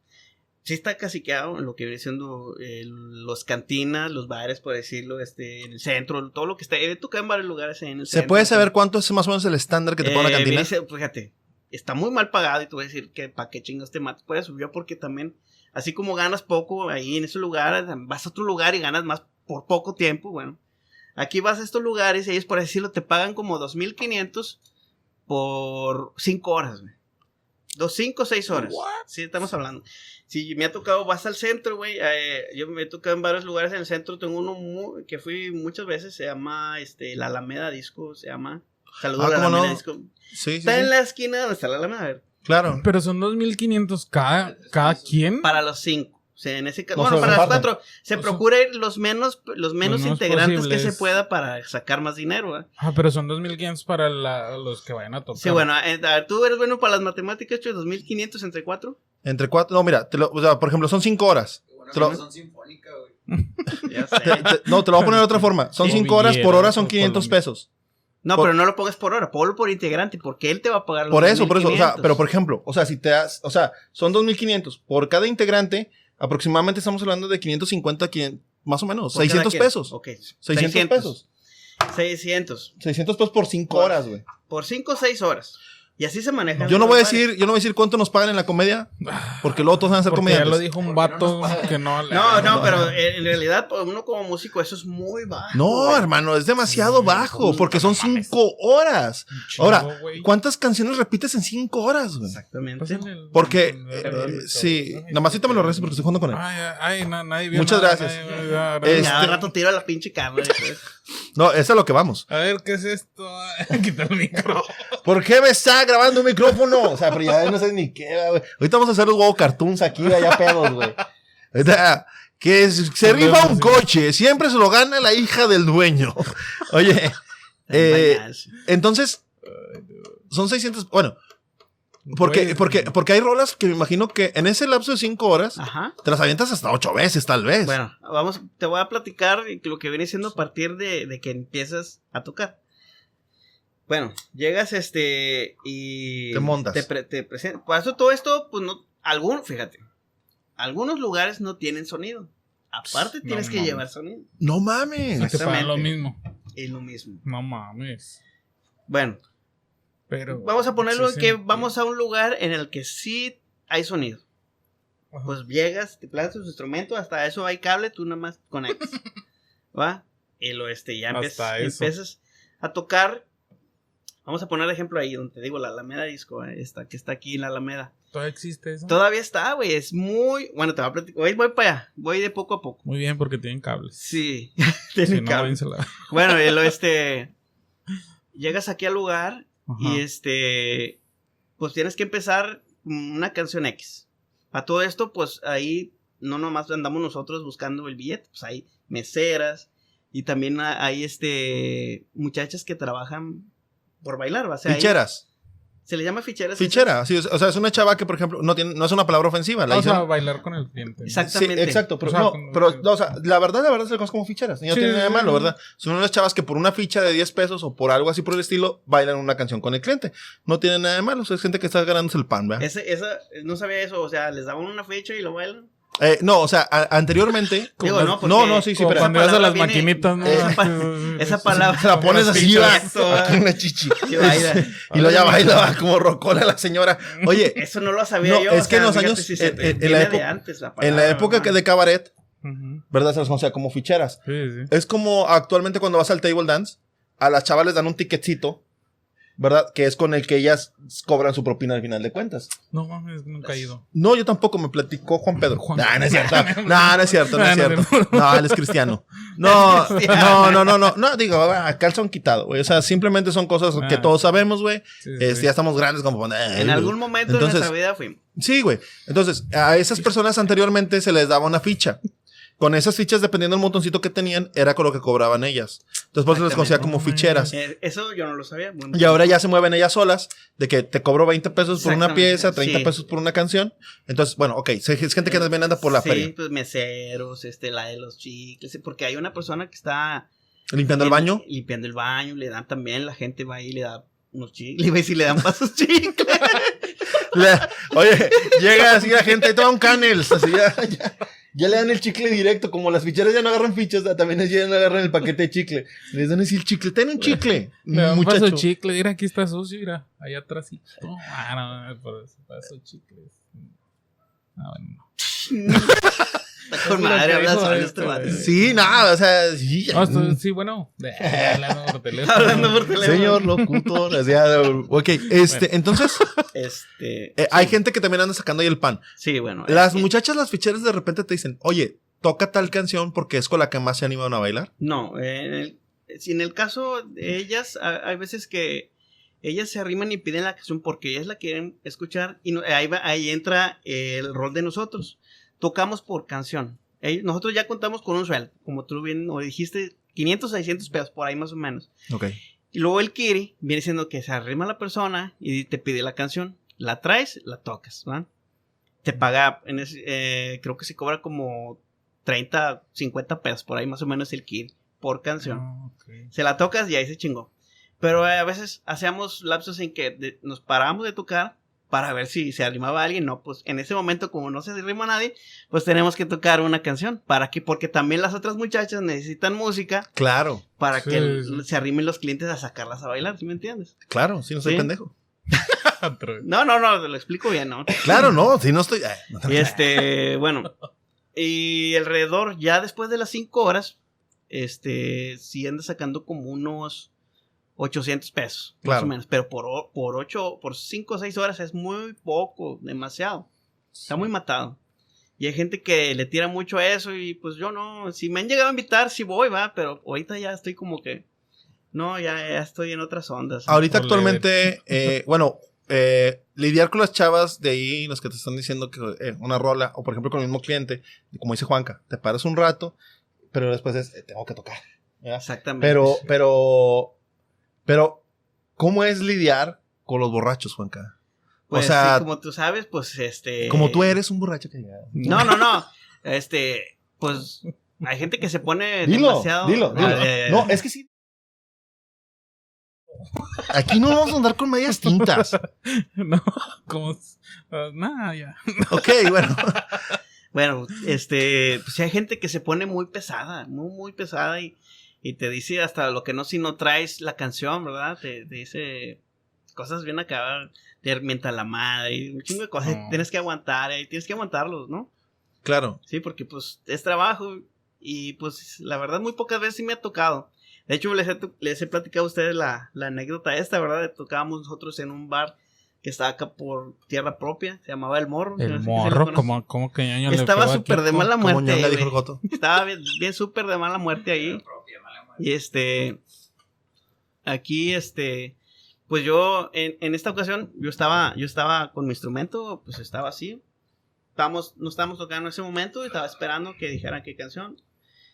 Speaker 4: Sí está caciqueado en lo que viene siendo eh, los cantinas, los bares, por decirlo, este, en el centro, todo lo que está. He tocado en varios lugares en el
Speaker 2: ¿Se
Speaker 4: centro.
Speaker 2: puede saber cuánto es más o menos el estándar que te pone la
Speaker 4: Eh,
Speaker 2: cantina?
Speaker 4: fíjate, está muy mal pagado y te voy a decir que para qué chingas te matas por eso. Yo porque también, así como ganas poco ahí en ese lugar, vas a otro lugar y ganas más por poco tiempo, bueno. Aquí vas a estos lugares y ellos, por decirlo, te pagan como 2.500 por 5 horas, güey. Dos, cinco, seis horas. Sí, estamos hablando. Si me ha tocado, vas al centro, güey. eh, yo me he tocado en varios lugares en el centro. Tengo uno que fui muchas veces. Se llama este, la Alameda Disco. Se llama. Saludos
Speaker 2: Ah,
Speaker 4: a la. Alameda Disco.
Speaker 2: Sí, sí,
Speaker 4: Está
Speaker 2: sí.
Speaker 4: en la esquina donde está la Alameda. A ver.
Speaker 2: Claro.
Speaker 3: Pero son 2.500 cada, cada quien.
Speaker 4: Para los cinco. O sea, en ese caso.
Speaker 2: No
Speaker 4: bueno,
Speaker 2: se
Speaker 4: para
Speaker 2: reparten.
Speaker 4: cuatro. Se
Speaker 3: O sea,
Speaker 4: procura ir los menos, los menos
Speaker 3: menos
Speaker 4: integrantes que se pueda para sacar más dinero. ¿va?
Speaker 3: Ah, pero son 2.500 para la- los que vayan a tocar.
Speaker 4: Sí, bueno, eh, a ver, tú eres bueno para las matemáticas, hecho 2500 entre cuatro.
Speaker 2: Entre cuatro. No, mira, te lo- o sea, por ejemplo, son cinco horas.
Speaker 5: Bueno
Speaker 2: Te lo-
Speaker 5: que no son sinfónica, güey.
Speaker 4: Ya
Speaker 2: Te-
Speaker 4: sé.
Speaker 2: te- no, te lo voy a poner de otra forma. Son
Speaker 3: Sí.
Speaker 2: cinco horas, por hora son
Speaker 3: por
Speaker 2: 500
Speaker 3: Colombia.
Speaker 2: pesos.
Speaker 4: No,
Speaker 2: Por-
Speaker 4: pero no lo pongas por hora, ponlo por integrante, porque él te va a pagar los
Speaker 2: Por eso, por eso. O sea,
Speaker 4: 2500.
Speaker 2: pero por ejemplo, o sea, si te das, o sea, son 2500 por cada integrante, aproximadamente estamos hablando de 550, 500, más o menos,
Speaker 4: Por cada
Speaker 2: 600
Speaker 4: quien.
Speaker 2: pesos.
Speaker 4: Ok.
Speaker 2: 600 pesos.
Speaker 4: 600.
Speaker 2: 600 pesos por 5
Speaker 4: Por-
Speaker 2: horas, güey.
Speaker 4: Por 5 o 6 horas. Y así se maneja.
Speaker 2: Yo no voy a decir, yo no voy a decir cuánto nos pagan en la comedia, porque luego todos van a ser
Speaker 3: Porque ya lo
Speaker 2: comediantes.
Speaker 3: dijo un vato que no. le-
Speaker 4: No, no, pero en realidad, pues, uno como músico, eso es muy bajo.
Speaker 2: No, hermano, es demasiado
Speaker 3: Sí,
Speaker 2: bajo, porque son
Speaker 4: no
Speaker 2: cinco horas. Ahora. ¿cuántas canciones repites en cinco horas, güey?
Speaker 4: Exactamente.
Speaker 3: El-
Speaker 2: Porque,
Speaker 3: el-
Speaker 2: eh,
Speaker 3: el-
Speaker 2: eh, sí, nada más me lo regreso porque estoy jugando con él.
Speaker 3: Ay, ay, ay, na- nadie vio
Speaker 2: Muchas
Speaker 3: nada,
Speaker 2: gracias.
Speaker 3: nadie vio nada.
Speaker 4: Cada
Speaker 2: este-
Speaker 4: rato tiro la pinche cámara. pues.
Speaker 2: No, eso es a lo que vamos.
Speaker 3: A ver, ¿qué es esto? Quitar el micro.
Speaker 2: ¿Por qué me grabando un micrófono? O sea, pero ya no sé ni qué, güey. Ahorita vamos a hacer los huevos cartoons aquí, allá pedos, güey. Ahorita, que se rifa un coche, siempre se lo gana la hija del dueño. Oye, eh, entonces, son 600, bueno, porque, porque, porque hay rolas que me imagino que en ese lapso de cinco horas
Speaker 4: Ajá.
Speaker 2: te las avientas hasta ocho veces, tal vez.
Speaker 4: Bueno, vamos, te voy a platicar lo que viene siendo a partir de, de que empiezas a tocar. Bueno, llegas este y
Speaker 2: Te montas.
Speaker 4: Te, pre- te presen- Por eso todo esto, pues no, algún, fíjate, algunos lugares no tienen sonido. Aparte
Speaker 3: No
Speaker 4: tienes que
Speaker 3: mames.
Speaker 4: llevar sonido.
Speaker 2: No mames.
Speaker 3: te pagan lo
Speaker 4: Exactamente.
Speaker 3: mismo.
Speaker 4: Es lo mismo.
Speaker 3: No mames.
Speaker 4: Bueno,
Speaker 3: Pero.
Speaker 4: vamos a ponerlo
Speaker 3: sí,
Speaker 4: en que
Speaker 3: sí.
Speaker 4: vamos a un lugar en el que sí hay sonido.
Speaker 3: Ajá.
Speaker 4: Pues llegas, te plantas tu instrumento, hasta eso hay cable, tú nada más conectas. ¿Va? Y lo este, ya empiezas a tocar. Vamos a poner ejemplo ahí, donde te digo, la Alameda Disco, eh, esta, que está aquí en la Alameda.
Speaker 3: ¿Todavía existe eso?
Speaker 4: Todavía está, güey, es muy... Bueno, te voy a platicar, voy, voy para allá, voy de poco a poco.
Speaker 3: Muy bien, porque tienen cables.
Speaker 4: Sí,
Speaker 3: Si
Speaker 4: tiene
Speaker 3: no,
Speaker 4: cable.
Speaker 3: váyanse la-
Speaker 4: Bueno, este... Llegas aquí al lugar
Speaker 3: Ajá.
Speaker 4: y este, pues tienes que empezar una canción X. A todo esto, pues ahí no nomás andamos nosotros buscando el billete, pues hay meseras y también ha- hay este muchachas que trabajan por bailar, ¿va? O sea, ahí-
Speaker 2: Ficheras.
Speaker 4: se le llama ficheras.
Speaker 2: Fichera, sí, o sea, es una chava que, por ejemplo, no tiene, no es una palabra ofensiva. La
Speaker 3: Vamos a
Speaker 2: hicieron-
Speaker 3: bailar con el cliente.
Speaker 4: Exactamente.
Speaker 2: exacto, pero
Speaker 3: O sea,
Speaker 2: no,
Speaker 3: con-
Speaker 2: pero, no, o sea, la verdad, la verdad se le conoce como ficheras. y No
Speaker 3: Sí,
Speaker 2: tiene nada de malo. ¿verdad? Son unas chavas que por una ficha de 10 pesos o por algo así por el estilo, bailan una canción con el cliente. No tiene nada de malo, o sea, es gente que está ganándose el pan, ¿verdad?
Speaker 4: Ese, esa, no sabía eso, o sea, les daban una fecha y lo bailan.
Speaker 2: Eh, no, o sea, a- anteriormente.
Speaker 4: Digo, no, porque-
Speaker 2: no, no, sí, sí, pero.
Speaker 3: cuando ibas a
Speaker 4: palabra
Speaker 3: las
Speaker 4: viene-
Speaker 3: maquinitas, ¿no?
Speaker 4: esa pa- Esa palabra.
Speaker 2: Se la pones
Speaker 3: Las
Speaker 2: así, va. Aquí una chichi.
Speaker 4: Sí,
Speaker 2: y lo ya baila va, como rocola la señora. Oye,
Speaker 4: Eso no lo sabía
Speaker 2: No,
Speaker 4: yo.
Speaker 2: es que en
Speaker 4: sea,
Speaker 2: los
Speaker 4: fíjate
Speaker 2: años-
Speaker 4: si
Speaker 2: en- en- en la
Speaker 4: de antes la
Speaker 2: en la
Speaker 4: palabra,
Speaker 2: época que de cabaret,
Speaker 3: Ujú.
Speaker 2: ¿verdad? Se les conocía como ficheras.
Speaker 3: Sí, sí.
Speaker 2: Es como actualmente cuando vas al table dance, a las chavas les dan un ticketcito, ¿verdad? Que es con el que ellas cobran su propina al final de cuentas.
Speaker 3: No mames, nunca he ido.
Speaker 2: No, yo tampoco me platicó Juan Pedro.
Speaker 3: Juan-
Speaker 2: Nah, no es cierto. No, no es cierto, no es
Speaker 3: No, no,
Speaker 2: cierto.
Speaker 3: no.
Speaker 2: No, él es cristiano. No, no, no, no, no. No, digo, a calzón quitado, güey. O sea, simplemente son cosas que
Speaker 3: Ah.
Speaker 2: todos sabemos, güey.
Speaker 3: Sí, sí,
Speaker 2: Este,
Speaker 3: sí.
Speaker 2: ya estamos grandes como
Speaker 4: En algún momento
Speaker 2: Entonces-
Speaker 4: de nuestra vida fuimos.
Speaker 2: Sí, güey. Entonces, a esas personas anteriormente se les daba una ficha. Con esas fichas, dependiendo del montoncito que tenían, era con lo que cobraban ellas. Entonces, por eso se les conocía como ficheras.
Speaker 4: Eh, eso yo no lo sabía. Bueno,
Speaker 2: Y ahora ya se mueven ellas solas, de que te cobro 20 pesos por una pieza, 30
Speaker 4: sí.
Speaker 2: pesos por una canción. Entonces, bueno, ok, es gente que también anda por la
Speaker 4: sí,
Speaker 2: feria.
Speaker 4: pues meseros, este, la de los chicles, porque hay una persona que está
Speaker 2: Limpiando el baño.
Speaker 4: limpiando el baño, le dan también, la gente va ahí y le da unos chicles, a decir, le dan pasos chicles.
Speaker 2: Le- oye, llega así la gente y toma un canels. Así ya, ya, ya le dan el chicle directo. Como las ficheras ya no agarran fichas, también ellas ya no agarran el paquete de chicle. Les dan así el chicle. Ten un chicle.
Speaker 3: Le dan
Speaker 2: muchacho.
Speaker 3: paso chicle, mira, aquí está sucio, mira, allá atrás. Ah, no, por eso paso chicles. Ah, bueno.
Speaker 4: Está con madre,
Speaker 3: que
Speaker 4: habla
Speaker 3: dijo
Speaker 4: sobre
Speaker 3: este,
Speaker 4: este vato.
Speaker 2: Sí, nada, o sea, sí.
Speaker 3: Ah, esto- sí, bueno. Hablando por teléfono.
Speaker 4: Hablando por teléfono.
Speaker 2: Señor locutor. o sea, ok, este, entonces,
Speaker 4: Este,
Speaker 2: eh, hay gente que también anda sacando ahí el pan.
Speaker 4: sí, bueno.
Speaker 2: Las
Speaker 4: eh,
Speaker 2: muchachas, las ficheras de repente te dicen, oye, toca tal canción porque es con la que más se animan a bailar.
Speaker 4: No, en el, si en el caso de ellas, ha- hay veces que ellas se arriman y piden la canción porque ellas la quieren escuchar y no- ahí, va- ahí entra el rol de nosotros. Tocamos por canción. Nosotros ya contamos con un sueldo, como tú bien o dijiste, 500, 600 pesos, por ahí más o menos.
Speaker 2: Ok.
Speaker 4: Y luego el Kiri viene siendo que se arrima la persona y te pide la canción. La traes, la tocas, ¿va? Te paga, en ese- eh, creo que se cobra como 30, 50 pesos, por ahí más o menos el Kiri, por canción.
Speaker 3: Ah, ok.
Speaker 4: Se la tocas y ahí se chingó. Pero eh, a veces hacíamos lapsos en que de- nos parábamos de tocar para ver si se arrimaba alguien. No, pues en ese momento, como no se arrima nadie, pues tenemos que tocar una canción. ¿Para qué? Porque también las otras muchachas necesitan música
Speaker 2: Claro,
Speaker 4: para
Speaker 3: Sí,
Speaker 4: que el- se arrimen los clientes a sacarlas a bailar, ¿sí me entiendes?
Speaker 2: claro, sí, no soy
Speaker 4: Sí.
Speaker 2: pendejo.
Speaker 4: No, no, no, te lo explico bien, ¿no?
Speaker 2: Claro, no, si no estoy. eh, no
Speaker 4: Y este, bueno. Y alrededor, ya después de las 5 horas, este, sí anda sacando como unos 800 pesos, más
Speaker 2: Claro.
Speaker 4: o menos. Pero por, por 8, por 5 o 6 horas es muy poco, demasiado. Está muy matado. Y hay gente que le tira mucho a eso y pues yo no, si me han llegado a invitar, sí voy, va, pero ahorita ya estoy como que, no, ya, ya estoy en otras ondas.
Speaker 2: Ahorita
Speaker 3: Ole.
Speaker 2: actualmente, eh, bueno, eh, lidiar con las chavas de ahí, los que te están diciendo que eh, una rola, o por ejemplo con el mismo cliente, como dice Juanca, te paras un rato, pero después es, eh, tengo que tocar. ¿verdad?
Speaker 4: Exactamente.
Speaker 2: Pero, pero, pero, ¿cómo es lidiar con los borrachos, Juanca?
Speaker 4: Pues,
Speaker 2: o sea-
Speaker 4: sí, como tú sabes, pues este...
Speaker 2: Como tú eres un borracho que
Speaker 4: No, no, no. Este, pues hay gente que se pone
Speaker 2: Dilo,
Speaker 4: demasiado.
Speaker 2: dilo, dilo.
Speaker 4: Eh,
Speaker 2: No, es que sí. Aquí no vamos a andar con medias tintas.
Speaker 3: No, como. ah, nada, ya.
Speaker 2: Ok, bueno.
Speaker 4: Bueno, este, pues hay gente que se pone muy pesada, muy, muy pesada y, y te dice hasta lo que no si no traes la canción, ¿verdad? Te, te dice cosas bien acá, te mienta la madre y un chingo de cosas.
Speaker 3: No.
Speaker 4: Tienes que aguantar, eh, tienes que aguantarlos, ¿no?
Speaker 2: Claro.
Speaker 4: Sí, porque pues es trabajo y pues la verdad muy pocas veces sí me ha tocado. De hecho, les he, les he platicado a ustedes la, la anécdota esta, ¿verdad? Tocábamos nosotros en un bar que estaba acá por tierra propia, se llamaba El Morro. no sé
Speaker 3: El morro, como, como que ñoño le
Speaker 4: Estaba súper de mala muerte. güey.
Speaker 2: dijo el Joto.
Speaker 4: Estaba bien, bien súper de mala muerte ahí. Y este. Aquí, este. Pues yo, en, en esta ocasión, yo estaba, yo estaba con mi instrumento, pues estaba así. Estábamos, no estábamos tocando en ese momento y estaba esperando que dijeran qué canción.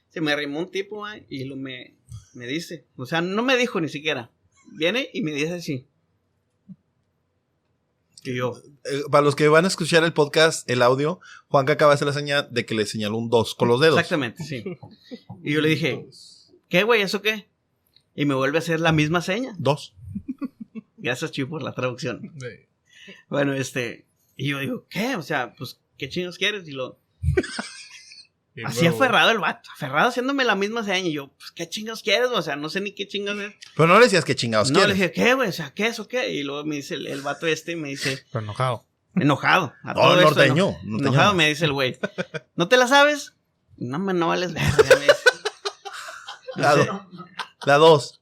Speaker 4: Se me arrimó un tipo güey, y lo me, me dice. O sea, no me dijo ni siquiera. Viene y me dice así. Y yo,
Speaker 2: Eh, para los que van a escuchar el podcast, el audio, Juanca acaba de hacer la señal de que le señaló un 2 con los dedos.
Speaker 4: Exactamente, sí. Y yo le dije, ¿qué, güey? ¿Eso qué? Y me vuelve a hacer la misma seña.
Speaker 2: Dos.
Speaker 4: Gracias, Chivo, por la traducción.
Speaker 3: Sí.
Speaker 4: Bueno, este. Y yo digo, ¿qué? O sea, pues, ¿qué chingos quieres? Y lo.
Speaker 3: Y
Speaker 4: Así
Speaker 3: luego-
Speaker 4: aferrado el vato, aferrado haciéndome la misma seña. Y yo, pues, ¿qué chingos quieres? O sea, no sé ni qué chingos es.
Speaker 2: Pero no le decías que chingados
Speaker 4: No, le
Speaker 2: quieres.
Speaker 4: dije, ¿qué, güey? O sea, ¿qué es o qué? Y luego me dice el, el vato este, me dice,
Speaker 3: Pero enojado.
Speaker 4: enojado. A
Speaker 2: No,
Speaker 4: todo esto,
Speaker 2: norteño.
Speaker 4: eno-
Speaker 2: norteño.
Speaker 4: Enojado me dice el güey, ¿no te la sabes? No, me no vales verga, me dice.
Speaker 2: La,
Speaker 4: No
Speaker 2: do- la dos.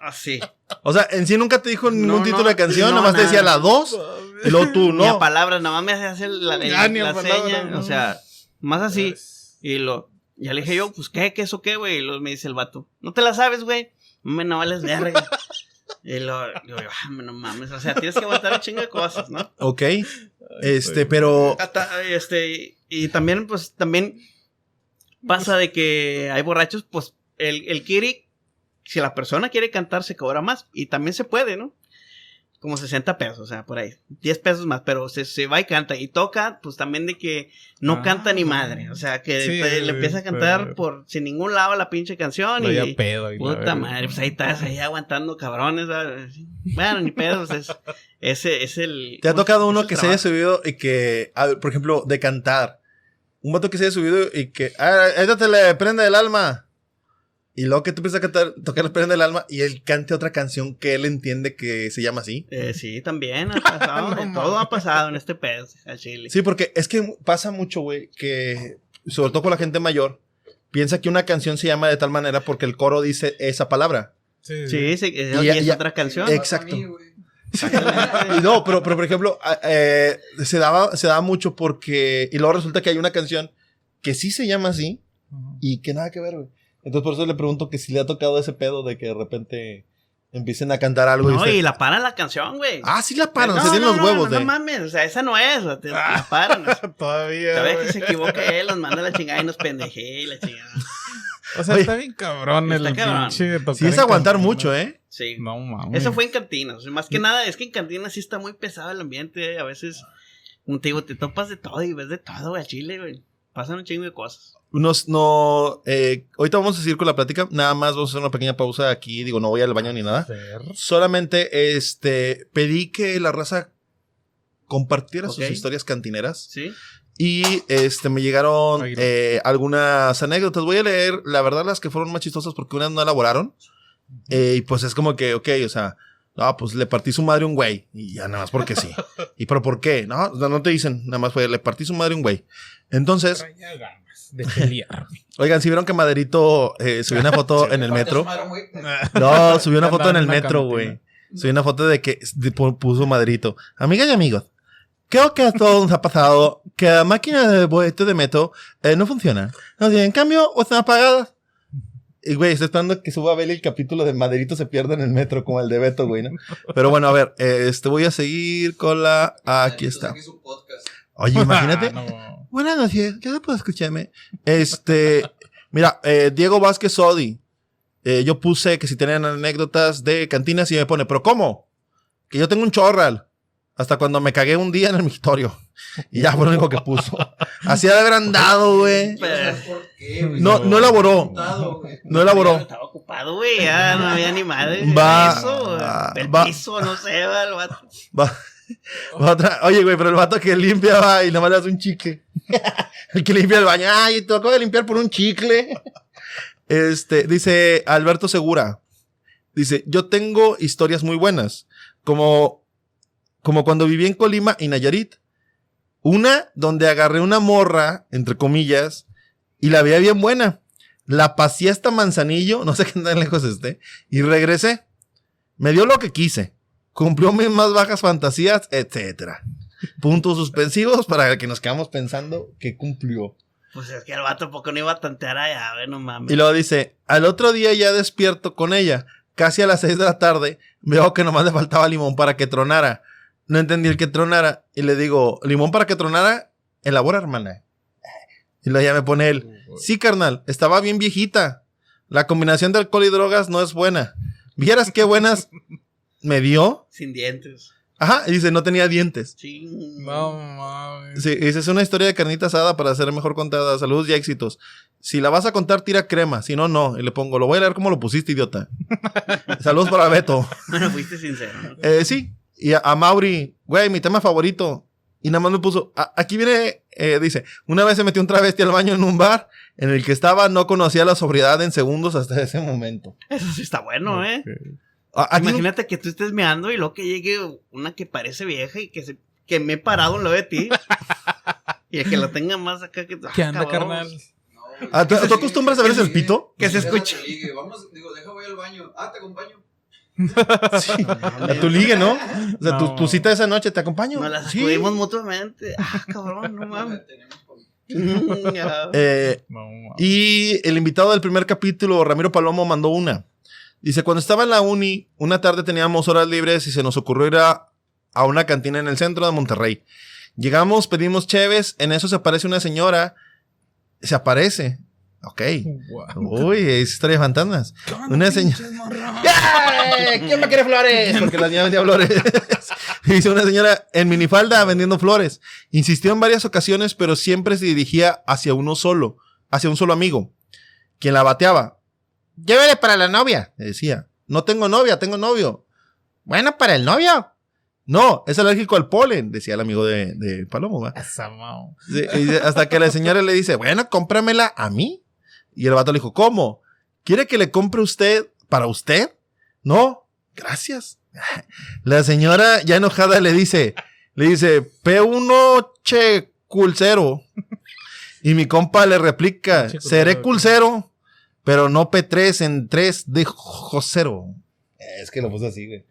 Speaker 4: Así.
Speaker 2: O sea, en sí nunca te dijo ningún
Speaker 4: No,
Speaker 2: título
Speaker 4: no,
Speaker 2: de canción,
Speaker 4: no,
Speaker 2: nomás te decía la dos. Y luego tú,
Speaker 4: Ni a
Speaker 2: no.
Speaker 4: palabras, nada más me hace hacer la, el-
Speaker 3: Ya,
Speaker 4: la seña.
Speaker 3: no.
Speaker 4: O sea, más así. Y lo, ya le dije yo, pues, ¿qué? ¿Qué eso qué, güey? Y luego me dice el vato, ¿no te la sabes, güey? Me no vales verga. y lo, yo, ah, no mames, o sea, tienes que aguantar un chingo de cosas, ¿no?
Speaker 2: Ok. Este, pero.
Speaker 4: Hasta, este, y también, pues, también pasa de que hay borrachos, pues, el, el Kiri, si la persona quiere cantar, se cobra más. Y también se puede, ¿no? Como 60 pesos, o sea, por ahí. 10 pesos más, pero se, se va y canta. Y toca, pues también de que no
Speaker 3: Ah.
Speaker 4: canta ni madre. O sea, que
Speaker 3: Sí,
Speaker 4: te- le empieza a cantar
Speaker 3: pero-
Speaker 4: por sin ningún lado la pinche canción.
Speaker 3: Traía
Speaker 4: Y,
Speaker 3: pedo y la
Speaker 4: Puta madre, pues ahí estás, ahí aguantando cabrones. ¿sabes? Bueno, ni pedos, es, ese es el.
Speaker 2: ¿Te ha tocado uno que se haya subido y que, a ver, por ejemplo, de cantar? Un vato que se haya subido y que, ah, esta te le prende el alma. Y luego que tú empiezas a cantar, tocar le prende el alma y él cante otra canción que él entiende que se llama así.
Speaker 4: Eh, sí, también ha pasado.
Speaker 3: No
Speaker 4: todo ha pasado en este pedo, a Chile.
Speaker 2: Sí, porque es que pasa mucho, güey, que sobre todo con la gente mayor, piensa que una canción se llama de tal manera porque el coro dice esa palabra.
Speaker 3: Sí,
Speaker 4: Sí, sí, es,
Speaker 2: Y-
Speaker 4: y es
Speaker 2: y-
Speaker 4: otra canción.
Speaker 2: Exacto.
Speaker 5: A mí.
Speaker 2: Y no, pero, pero por ejemplo, eh, se daba, se daba mucho porque, y luego resulta que hay una canción que sí se llama así
Speaker 3: Ujú.
Speaker 2: y que nada que ver, güey. Entonces por eso le pregunto que si le ha tocado ese pedo de que de repente empiecen a cantar algo y,
Speaker 4: No,
Speaker 2: usted-
Speaker 4: y la paran la canción, güey.
Speaker 2: Ah, sí la paran,
Speaker 4: no,
Speaker 2: se tienen
Speaker 4: no,
Speaker 2: los
Speaker 4: no,
Speaker 2: huevos
Speaker 4: no,
Speaker 2: de...
Speaker 4: No mames, o sea, esa no es. o sea, te- la paran. o sea,
Speaker 3: Todavía.
Speaker 4: Cada vez que se equivoca él, nos manda la chingada y nos pendeje y la chingada.
Speaker 3: O sea,
Speaker 2: Oye.
Speaker 3: está bien cabrón
Speaker 4: Está
Speaker 3: el
Speaker 4: cabrón.
Speaker 3: pinche de tocar
Speaker 2: Sí es aguantar
Speaker 3: cantina.
Speaker 2: mucho, ¿eh?
Speaker 4: Sí.
Speaker 3: No mames.
Speaker 4: Eso fue en cantinas. o sea, más que nada, es que en cantinas sí está muy pesado el ambiente. A veces, te digo, te topas de todo y ves de todo, güey, a Chile, güey. Pasan un chingo de cosas.
Speaker 2: Nos, no, eh, ahorita vamos a seguir con la plática, nada más vamos a hacer una pequeña pausa aquí, digo, no voy al baño ni nada.
Speaker 3: Ser.
Speaker 2: Solamente, este, pedí que la raza compartiera
Speaker 4: Ok.
Speaker 2: sus historias cantineras.
Speaker 4: ¿Sí?
Speaker 2: Y este me llegaron eh, algunas anécdotas. Voy a leer, la verdad, las que fueron más chistosas porque unas no elaboraron. Eh, y pues es como que, ok, o sea, No, pues le partí su madre a un güey. Y ya nada más porque sí. ¿Y pero por qué? No, no no te dicen. Nada más fue, le partí su madre a un güey. Entonces,
Speaker 3: de pelear.
Speaker 2: oigan, si vieron que Maderito eh, subió una foto en el metro. No, subió una foto en el metro, güey. Subió una foto de que puso Maderito. Amigas y amigos, creo que a todos nos ha pasado que la máquina de boleto de metro eh, no funciona. No tiene en cambio o están apagadas. Y, güey, estoy esperando que suba a ver el capítulo de Maderito se pierde en el metro, como el de Beto, güey, ¿no? Pero bueno, a ver, eh, este voy a seguir con la... Aquí está.
Speaker 5: Aquí podcast.
Speaker 2: Oye, imagínate.
Speaker 3: Ah, no.
Speaker 2: Buenas noches, gracias por escucharme. Este, mira, eh, Diego Vázquez Sodi. eh, yo puse que si tenían anécdotas de cantinas y me pone, ¿pero cómo? Que yo tengo un chorral. Hasta cuando me cagué un día en el mictorio. Y ya fue lo único que puso. Así de haber andado, güey. No, no elaboró. No elaboró.
Speaker 4: Estaba ocupado, güey. Ya no había ni madre.
Speaker 2: Va-
Speaker 4: Eso, el piso, no sé, va, el vato.
Speaker 2: Va- va otra- Oye, güey, pero el vato que limpia va y nada más le hace un chicle. el que limpia el baño. Ay, te acabo de limpiar por un chicle. Este, dice Alberto Segura. Dice, yo tengo historias muy buenas. Como, como cuando viví en Colima y Nayarit. Una donde agarré una morra, entre comillas, y la veía bien buena. La pasé hasta Manzanillo, no sé qué tan lejos esté, y regresé. Me dio lo que quise. Cumplió mis más bajas fantasías, etcétera. Puntos suspensivos para que nos quedamos pensando que cumplió.
Speaker 4: Pues es que el vato poco no iba a tantear allá, güey, no mames.
Speaker 2: Y luego dice, al otro día ya despierto con ella, casi a las 6 de la tarde, veo que nomás le faltaba limón para que tronara. No entendí el que tronara. Y le digo, limón para que tronara, elabora, hermana. Y luego ya me pone él, sí, carnal, estaba bien viejita. La combinación de alcohol y drogas no es buena. ¿Vieras qué buenas me dio?
Speaker 4: Sin dientes.
Speaker 2: Ajá, y dice, no tenía dientes.
Speaker 4: Ching.
Speaker 3: No mames.
Speaker 2: Sí, dice, es una historia de carnita asada para ser mejor contada. Saludos y éxitos. Si la vas a contar, tira crema. Si no, no. Y le pongo, lo voy a leer como lo pusiste, idiota. Saludos para Beto.
Speaker 4: Bueno, fuiste sincero. ¿no?
Speaker 2: Eh, sí. Y a, a Mauri, güey, mi tema favorito. Y nada más me puso, a- aquí viene, eh, dice, una vez se metió un travesti al baño en un bar en el que estaba, no conocía la sobriedad en segundos hasta ese momento.
Speaker 4: Eso sí está bueno, ¿eh?
Speaker 2: A- aquí no-
Speaker 4: Imagínate que tú estés meando y luego que llegue una que parece vieja y que se que me he parado en lo de ti. y el que lo tenga más acá que
Speaker 3: ¿Qué anda,
Speaker 4: cabrón.
Speaker 3: carnal?
Speaker 5: No.
Speaker 2: Ah, ¿tú- tú acostumbras a ver el pito?
Speaker 4: Que se escuche.
Speaker 5: Vamos, digo, deja voy al baño. Ah, te acompaño.
Speaker 2: Sí. A tu ligue, ¿no? O sea, tu,
Speaker 3: No.
Speaker 2: tu cita de esa noche, ¿te acompaño?
Speaker 4: Nos las
Speaker 2: Sí.
Speaker 4: mutuamente. Ah, cabrón, no mames.
Speaker 2: Eh,
Speaker 3: No mames.
Speaker 2: Y el invitado del primer capítulo, Ramiro Palomo, mandó una. Dice, cuando estaba en la uni, una tarde teníamos horas libres y se nos ocurrió ir a, a una cantina en el centro de Monterrey. Llegamos, pedimos cheves, en eso se aparece una señora. Se aparece. Ok.
Speaker 3: Guau.
Speaker 2: Uy, es historia de fantasmas.
Speaker 3: ¿Qué onda,
Speaker 2: Una señora. ¡Ay! ¿Quién me quiere flores? Porque la niña vendía flores. Dice una señora en minifalda vendiendo flores. Insistió en varias ocasiones, pero siempre se dirigía hacia uno solo, hacia un solo amigo, quien la bateaba. Llévele para la novia, le decía. No tengo novia, tengo novio. Bueno, para el novio. No, es alérgico al polen, decía el amigo de, de Palomo. ¿va? Sí, hasta que la señora le dice, bueno, cómpramela a mí. Y el vato le dijo, ¿cómo? ¿Quiere que le compre usted para usted? No, gracias. La señora ya enojada le dice, le dice, P1 che culcero. Y mi compa le replica, seré
Speaker 3: culcero.
Speaker 2: pero no P3 en 3 de josero. Es que lo puso así, güey.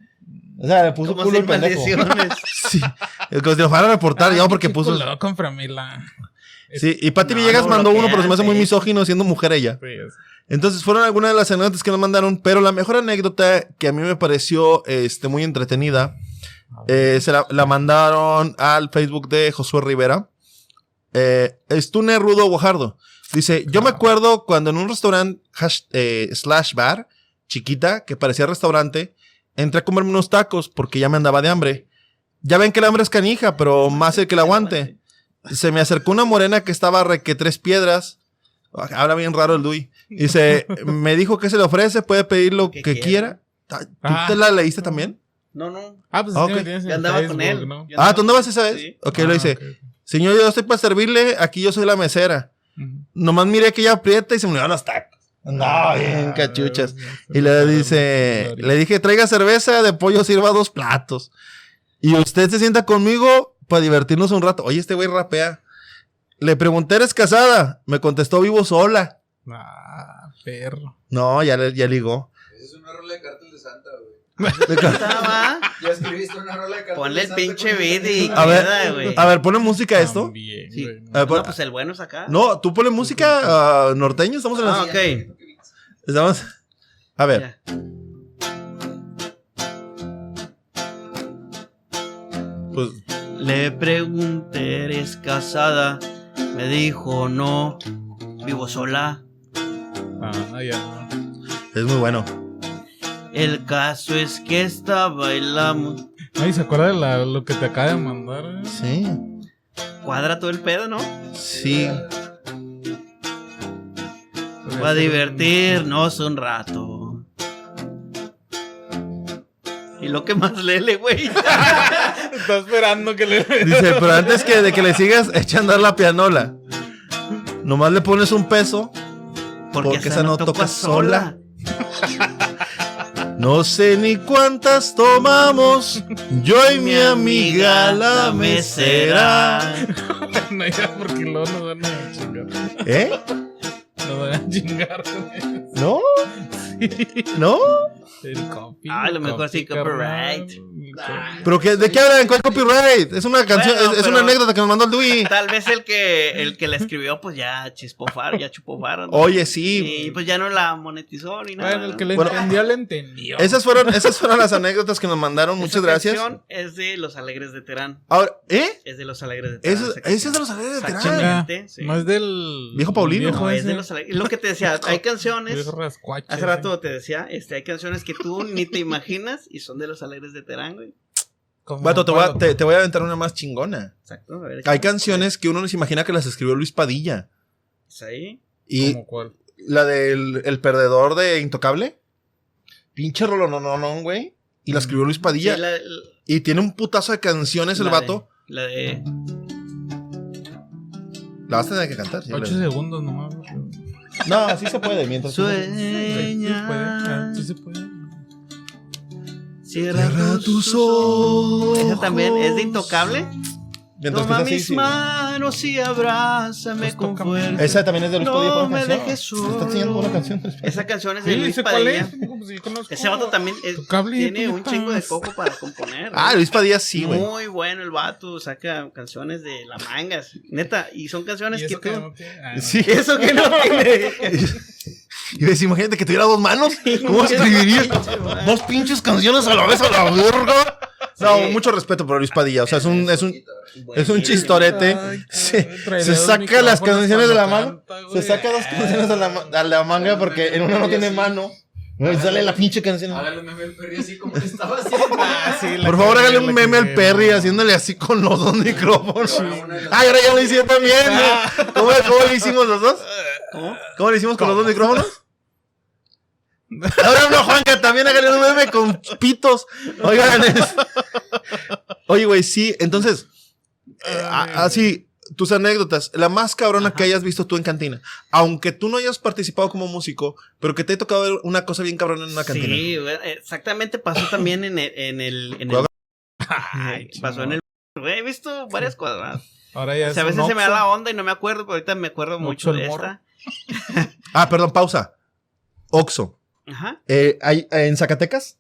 Speaker 2: O sea, le puso
Speaker 4: ¿Cómo
Speaker 2: culo el pendejo. Sí, es como si lo fueran a reportar, ya porque puso... Sí, y Pati
Speaker 4: No,
Speaker 2: Villegas
Speaker 4: no
Speaker 2: mandó uno, pero se me hace muy misógino siendo mujer ella. Entonces fueron algunas de las anécdotas que nos mandaron, pero la mejor anécdota que a mí me pareció este, muy entretenida, eh, se la, la mandaron al Facebook de Josué Rivera. Eh, Stune Rudo Guajardo. Dice, yo me acuerdo cuando en un restaurante eh, slash bar, chiquita, que parecía restaurante, entré a comerme unos tacos porque ya me andaba de hambre. Ya ven que el hambre es canija, pero más el que la aguante. Se me acercó una morena que estaba re que tres piedras. Habla bien raro el Dui. Dice, me dijo que se le ofrece, puede pedir lo
Speaker 4: Que
Speaker 2: que,
Speaker 4: quiera.
Speaker 2: quiera. ¿Tú
Speaker 3: Ah.
Speaker 2: te la leíste también?
Speaker 4: No, no.
Speaker 3: Ah, pues
Speaker 2: Ah,
Speaker 3: sí me
Speaker 2: ok.
Speaker 3: tienes en
Speaker 4: Yo andaba con él.
Speaker 3: ¿no?
Speaker 2: Ah, ¿tú andabas esa vez?
Speaker 4: Sí.
Speaker 2: Ok,
Speaker 3: Ah,
Speaker 2: lo dice.
Speaker 3: ok.
Speaker 2: Señor, yo estoy para servirle, aquí yo soy la mesera. Nomás miré que ella aprieta y se me olvidaron los tacos. No, bien cachuchas. Y le dice, le dije, traiga cerveza, de pollo sirva dos platos. Y usted se sienta conmigo para divertirnos un rato. Oye, este güey rapea. Le pregunté, ¿eres casada? Me contestó, vivo sola.
Speaker 3: Ah, perro.
Speaker 2: No, ya, le- ya ligó.
Speaker 5: Esa es una rola de Cártel de Santa, güey.
Speaker 4: Estaba.
Speaker 5: Ya escribiste una rola de
Speaker 4: Ponle
Speaker 5: de
Speaker 4: el
Speaker 5: Santa
Speaker 4: pinche beat y
Speaker 2: A ver,
Speaker 4: queda, güey.
Speaker 2: A ver, pone música a esto.
Speaker 3: También,
Speaker 4: Sí.
Speaker 2: A ver, pon-
Speaker 4: No, pues el bueno es acá.
Speaker 2: no, tú ponle música ah, norteño. Estamos en
Speaker 4: Ah,
Speaker 2: la...
Speaker 4: ok.
Speaker 2: Estamos... A ver.
Speaker 4: Ya. Le pregunté, ¿eres casada? Me dijo, no, vivo sola.
Speaker 3: Ah, ya.
Speaker 2: es muy bueno.
Speaker 4: El caso es que esta bailamos.
Speaker 3: Ay, ¿se acuerda de la- lo que te acaba de mandar? eh?
Speaker 2: Sí.
Speaker 4: Cuadra todo el pedo, ¿no?
Speaker 2: Sí.
Speaker 4: Va a divertirnos un rato. Lo que más lele, güey.
Speaker 3: Está esperando que le.
Speaker 2: Dice, pero antes que de que le sigas, echa a andar la pianola. Nomás le pones un peso.
Speaker 4: Porque,
Speaker 2: Porque esa no toca sola. No sé ni cuántas tomamos. Yo y mi amiga la mesera.
Speaker 3: no, ya, porque luego nos van a chingar.
Speaker 2: ¿Eh?
Speaker 3: Nos van a chingar.
Speaker 2: ¿No? ¿No?
Speaker 3: El copy.
Speaker 4: Ah, a lo mejor sí, copyright.
Speaker 2: ¿Pero qué, de qué hablan? ¿Cuál copyright? Es una canción,
Speaker 4: Bueno,
Speaker 2: es, una anécdota que nos mandó el Dewey.
Speaker 4: Tal vez el que el que la escribió, pues ya chispó faro, ya chupó faro. ¿no?
Speaker 2: Oye, sí.
Speaker 4: Y pues ya no la monetizó ni nada.
Speaker 3: Bueno, el que le
Speaker 2: Bueno,
Speaker 3: entendió, le entendió.
Speaker 2: Esas fueron, esas fueron las anécdotas que nos mandaron.
Speaker 4: Esa
Speaker 2: Muchas gracias.
Speaker 4: canción Es de Los Alegres de Terán.
Speaker 2: Ahora, ¿eh?
Speaker 4: Es de Los Alegres de Terán. Esa
Speaker 2: ese es de los alegres de Terán.
Speaker 4: Sí.
Speaker 3: No es del.
Speaker 2: ¿Viejo Paulino?
Speaker 3: viejo
Speaker 4: No, es de Los Alegres. Es lo que te decía, hay canciones.
Speaker 3: Viejo rascuache
Speaker 4: Hace
Speaker 3: ese.
Speaker 4: Rato te decía, este, hay canciones que tú ni te imaginas y son de Los Alegres de Terán, güey.
Speaker 3: Como
Speaker 2: Vato, te voy, a,
Speaker 3: cuál-
Speaker 2: te, te voy a aventar una más chingona.
Speaker 4: Exacto. A ver,
Speaker 2: Hay canciones que uno no se imagina que las escribió Luis Padilla.
Speaker 4: ¿Es ahí?
Speaker 2: Y
Speaker 3: ¿Cómo cuál?
Speaker 2: la del el perdedor de Intocable. Pinche rolo, no, no, no, güey. Y la escribió Luis
Speaker 4: Sí,
Speaker 2: Padilla.
Speaker 4: la, la-
Speaker 2: Y tiene un putazo de canciones el
Speaker 4: la
Speaker 2: vato.
Speaker 4: De, la de.
Speaker 2: La vas a tener que cantar.
Speaker 3: Ocho segundos nomás.
Speaker 2: No, así se puede. Mientras
Speaker 3: Sí, sí se puede.
Speaker 4: Sueña.
Speaker 3: Sí se puede.
Speaker 4: Cierra,
Speaker 2: Cierra tus ojos.
Speaker 4: Esa también es de Intocable.
Speaker 2: Mientras
Speaker 4: Toma
Speaker 2: que
Speaker 4: mis
Speaker 2: sí.
Speaker 4: manos y abrázame
Speaker 3: Pues
Speaker 4: con fuerza.
Speaker 2: Esa también es de Luis
Speaker 4: No
Speaker 2: Padilla. ¿cuál
Speaker 4: me dejes
Speaker 2: Está enseñando una canción.
Speaker 4: Esa canción es de
Speaker 3: Sí,
Speaker 4: Luis Padilla.
Speaker 3: es. Como si yo conozco.
Speaker 4: Ese vato también es- tiene un chingo de coco para componer.
Speaker 2: Ah,
Speaker 4: ¿no?
Speaker 2: Luis Padilla sí, güey.
Speaker 4: Muy bueno el vato, saca canciones de la mangas. Neta, y son canciones
Speaker 3: ¿Y
Speaker 4: que
Speaker 3: eso
Speaker 4: tú.
Speaker 3: que no tiene? Ah, no.
Speaker 2: Sí.
Speaker 4: Eso que no tiene.
Speaker 2: Y ves, imagínate que tuviera dos manos. ¿Cómo escribiría dos pinches canciones a la vez a la verga? No,
Speaker 4: Sí.
Speaker 2: mucho respeto por Luis Padilla. O sea, es un, es un, es un chistorete. Se, saca las canciones de la mano. Se saca dos canciones a la, ma- a la manga porque en una no tiene mano. Y sale la pinche canción.
Speaker 5: Hágale un meme al Perry así como estaba haciendo.
Speaker 3: Ah, sí,
Speaker 2: Por favor, hágale un meme al Perry
Speaker 3: no.
Speaker 2: haciéndole así con los dos micrófonos.
Speaker 5: De las-
Speaker 2: Ay, ahora ya lo hicieron también.
Speaker 3: Ah.
Speaker 2: ¿Cómo, ¿Cómo le hicimos los dos?
Speaker 4: ¿Cómo?
Speaker 2: ¿Cómo le hicimos con los dos micrófonos? Ahora no, Juanca, también hágale un meme con pitos. Oigan, es- Oye, güey, sí, entonces, eh, así, tus anécdotas, la más cabrona que hayas visto tú en cantina, aunque tú no hayas participado como músico, pero que te haya tocado ver una cosa bien cabrona en una cantina.
Speaker 4: Sí, exactamente pasó también en el. En el, en el
Speaker 3: Ay,
Speaker 4: pasó en el. Güey, he visto varias cuadradas.
Speaker 3: Ahora ya
Speaker 4: O sea, a veces se me da la onda y no me acuerdo, pero ahorita me acuerdo mucho de esta.
Speaker 2: Ah, perdón, pausa. Oxo.
Speaker 4: Ajá.
Speaker 2: Eh, hay- en Zacatecas,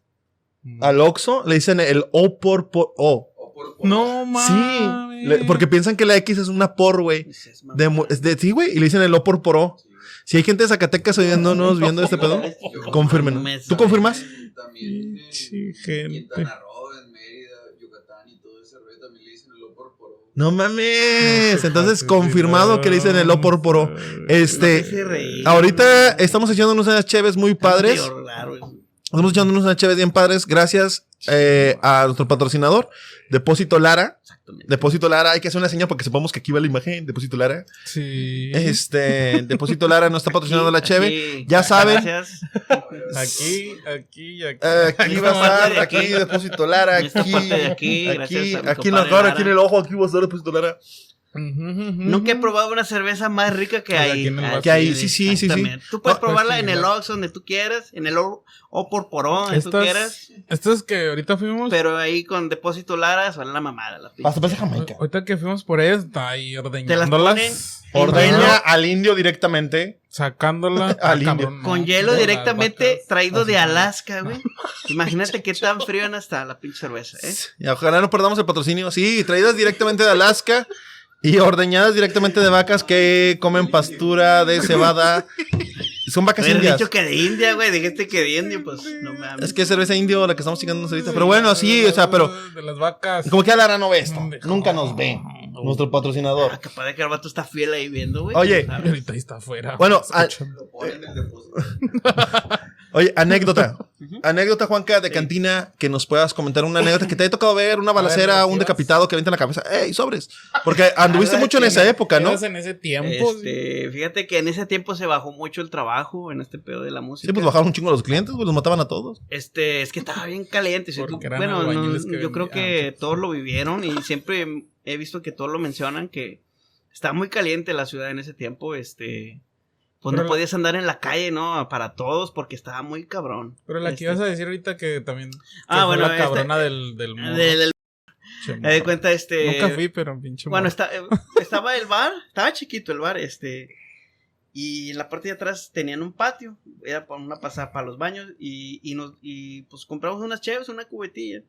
Speaker 3: Mm.
Speaker 2: al Oxo le dicen el O por por O.
Speaker 5: O por- por-
Speaker 3: No
Speaker 2: Sí,
Speaker 3: mames.
Speaker 2: le- porque piensan que la X es una por, güey.
Speaker 4: Dices,
Speaker 2: De, mu- es de, sí, güey, y le dicen el O por por O. Si hay gente de Zacatecas oyéndonos, viendo este pedo,
Speaker 5: Yo-
Speaker 2: confirmen.
Speaker 4: Me
Speaker 2: ¿Tú confirmas?
Speaker 5: También. En
Speaker 3: gente.
Speaker 5: Quintana Roo, en Mérida, Yucatán y todo ese rollo también le dicen el O por por O.
Speaker 2: No mames. Entonces, confirmado que le dicen el O por por O.
Speaker 3: lanza.
Speaker 2: Este, ahorita estamos echando unas cheves muy padres. Estamos echando unas cheves bien padres. Gracias eh, a nuestro patrocinador, Depósito Lara.
Speaker 4: Exactamente.
Speaker 2: Depósito Lara, hay que hacer una señal para que sepamos que aquí va la imagen. Depósito Lara.
Speaker 3: Sí.
Speaker 2: Este, Depósito Lara no está patrocinando la cheve.
Speaker 4: Aquí,
Speaker 2: Ya saben.
Speaker 4: Gracias.
Speaker 3: Aquí, aquí aquí.
Speaker 2: Aquí va a estar, aquí,
Speaker 4: aquí.
Speaker 2: Depósito Lara, aquí,
Speaker 4: aquí,
Speaker 2: aquí, aquí en la cara,
Speaker 4: Lara.
Speaker 2: aquí en el ojo, aquí va a estar Depósito Lara.
Speaker 4: Nunca he probado una cerveza más rica que ahí. Ah.
Speaker 2: Que ahí, sí, sí, sí.
Speaker 4: Tú puedes
Speaker 2: No,
Speaker 4: probarla
Speaker 3: pues,
Speaker 4: en el. Ox donde tú quieras, en el O, o por Porón, donde tú
Speaker 3: Estas,
Speaker 4: quieras.
Speaker 3: estas que ahorita fuimos.
Speaker 4: Pero ahí con depósito Lara son la mamada. La pinche.
Speaker 2: Hasta parece Jamaica.
Speaker 3: Ahorita que fuimos por ellas, está ahí
Speaker 4: Te las
Speaker 3: ordeñándolas.
Speaker 2: Ordeña al indio directamente.
Speaker 3: Sacándola.
Speaker 2: Al
Speaker 3: Ah,
Speaker 2: indio.
Speaker 3: cabrón,
Speaker 4: Con
Speaker 3: no.
Speaker 4: hielo directamente traído de. Alaska, güey. Imagínate qué tan frío en hasta la pinche cerveza, ¿eh?
Speaker 2: Y ojalá no perdamos el patrocinio. Sí, traídas directamente de Alaska y ordeñadas directamente de vacas que comen pastura de cebada. Son vacas
Speaker 4: Hubieras
Speaker 2: indias.
Speaker 4: dicho que de India, güey. Dijiste que de India, pues no mames.
Speaker 2: Es que es cerveza indio la que estamos chingando ahorita. Pero bueno, sí, o sea, pero
Speaker 3: De las vacas.
Speaker 2: como que Lara no ve esto. Nunca nos ve. Nuestro patrocinador.
Speaker 4: Ah, capaz de que el vato está fiel ahí viendo, güey.
Speaker 2: Oye.
Speaker 4: ¿Sabes?
Speaker 3: Ahorita ahí está afuera.
Speaker 2: Bueno, a-
Speaker 3: escuchando.
Speaker 5: Lo ponen en el depósito.
Speaker 2: Oye, anécdota. Anécdota, Juanca, de cantina, que nos puedas comentar una anécdota que te haya tocado ver, una balacera, un
Speaker 3: ¿qué
Speaker 2: decapitado que avienta en la cabeza. ¡Ey, sobres! Porque anduviste
Speaker 3: Ah,
Speaker 2: mucho en esa época, ¿no?
Speaker 3: En ese tiempo.
Speaker 4: Este, fíjate que en ese tiempo se bajó mucho el trabajo en este pedo de la música.
Speaker 2: Sí, pues bajaron un chingo los clientes, pues los mataban a todos.
Speaker 4: Este, es que estaba bien caliente. bueno, no, yo creo que todos lo vivieron y siempre he visto que todos lo mencionan que está muy caliente la ciudad en ese tiempo. Este, pues
Speaker 3: Pero
Speaker 4: no
Speaker 3: la-
Speaker 4: podías andar en la calle, ¿no? Para todos porque estaba muy cabrón.
Speaker 3: Pero la que
Speaker 4: Este,
Speaker 3: ibas a decir ahorita que también. que
Speaker 4: Ah, bueno,
Speaker 3: La
Speaker 4: este-
Speaker 3: cabrona del, del
Speaker 4: de- del- me di cuenta, este.
Speaker 3: Nunca fui, pero pinche.
Speaker 4: Bueno, está, eh, estaba el bar, estaba chiquito el bar, este. Y en la parte de atrás tenían un patio, era para una pasada para los baños. Y, y, nos, y pues compramos unas cheves, una cubetilla.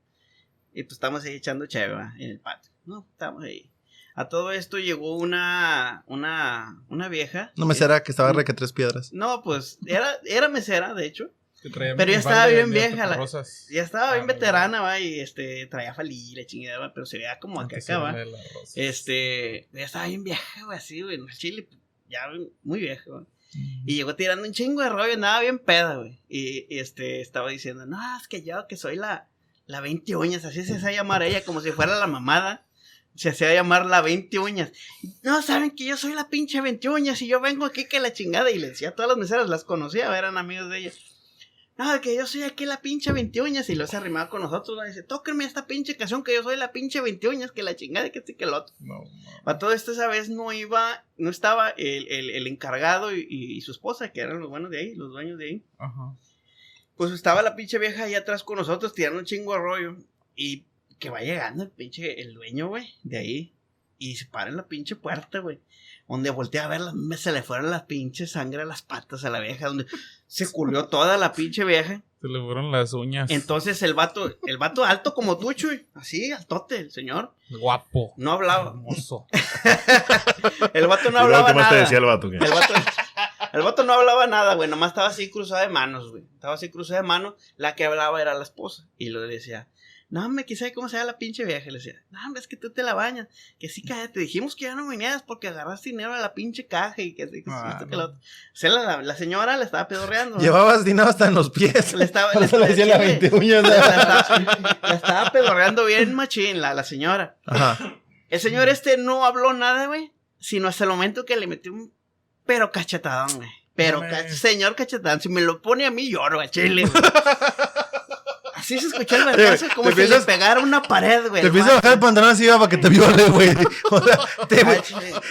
Speaker 4: Y pues estábamos ahí echando cheve en el patio. No, estábamos ahí. A todo esto llegó una, una, una vieja.
Speaker 2: No me será que estaba re que tres piedras.
Speaker 4: No, pues era, era mesera, de hecho. Pero ya estaba bien vieja la-
Speaker 3: rosas.
Speaker 4: Ya estaba bien
Speaker 3: Ah,
Speaker 4: veterana, va, y este, traía falí, la chingada, ¿va? pero se veía como acá, acá, va. Este, ya estaba bien vieja, güey, así, güey, en el chile, ya muy vieja, güey. Y llegó tirando un chingo de rollo, andaba bien peda, güey. Y, y, este, estaba diciendo, no, es que yo que soy la, la 20 uñas, así se hacía llamar ella, como si fuera la mamada. Se hacía llamar la 20 uñas. No, saben que yo soy la pinche 20 uñas y yo vengo aquí que la chingada. Y le decía a todas las meseras, las conocía, eran amigos de ella. No, que yo soy aquí la pinche 20 uñas. Y luego se arrimaba con nosotros. ¿no? Dice, tóquenme esta pinche canción que yo soy la pinche 20 uñas, que la chingada, que este que el otro.
Speaker 3: No, no.
Speaker 4: A todo esto esa vez no iba, no estaba el, el- el encargado y, y- y su esposa, que eran los buenos de ahí, los dueños de ahí.
Speaker 3: Ajá.
Speaker 4: Pues estaba la pinche vieja ahí atrás con nosotros tirando un chingo de rollo. Y que va llegando el pinche, el dueño, güey, de ahí. Y se para en la pinche puerta, güey. Donde voltea a verla, se le fueron las pinches sangre a las patas a la vieja, donde se culió toda la pinche vieja.
Speaker 3: Se le fueron las uñas.
Speaker 4: Entonces el vato, el vato alto como tú, Chuy, así, altote, el señor,
Speaker 3: Guapo.
Speaker 4: no hablaba.
Speaker 3: Hermoso.
Speaker 4: El vato no hablaba nada.
Speaker 2: el vato?
Speaker 4: El vato, el vato no hablaba nada, güey. Nomás estaba así cruzada de manos, güey. Estaba así cruzada de manos. La que hablaba era la esposa. Y lo decía, no, me quise cómo se llama la pinche vieja. Y le decía, no, hombre, es que tú te la bañas. Que sí, cállate. Dijimos que ya no vinieras porque agarraste dinero de la pinche caja y que, sí, que,
Speaker 3: Ah,
Speaker 4: que
Speaker 3: no.
Speaker 4: lo otro. O sea, la, la señora le estaba pedorreando.
Speaker 2: Llevabas dinero hasta en los pies.
Speaker 4: Le estaba,
Speaker 2: eso le decía la
Speaker 4: sí,
Speaker 2: 20 uñas.
Speaker 4: la estaba, la estaba pedorreando bien machín la, la señora.
Speaker 2: Ajá.
Speaker 4: El señor este no habló nada, güey. Sino hasta el momento que le metió un pero cachetadón, güey. Pero, ca- señor cachetadón, si me lo pone a mí, lloro a chile, güey. Así se escuchó el vergazo, como
Speaker 2: te
Speaker 4: si le
Speaker 2: empiezas-
Speaker 4: pegara una pared, güey.
Speaker 2: Te empieza a bajar el pantalón así para que te viole, güey. O sea, te,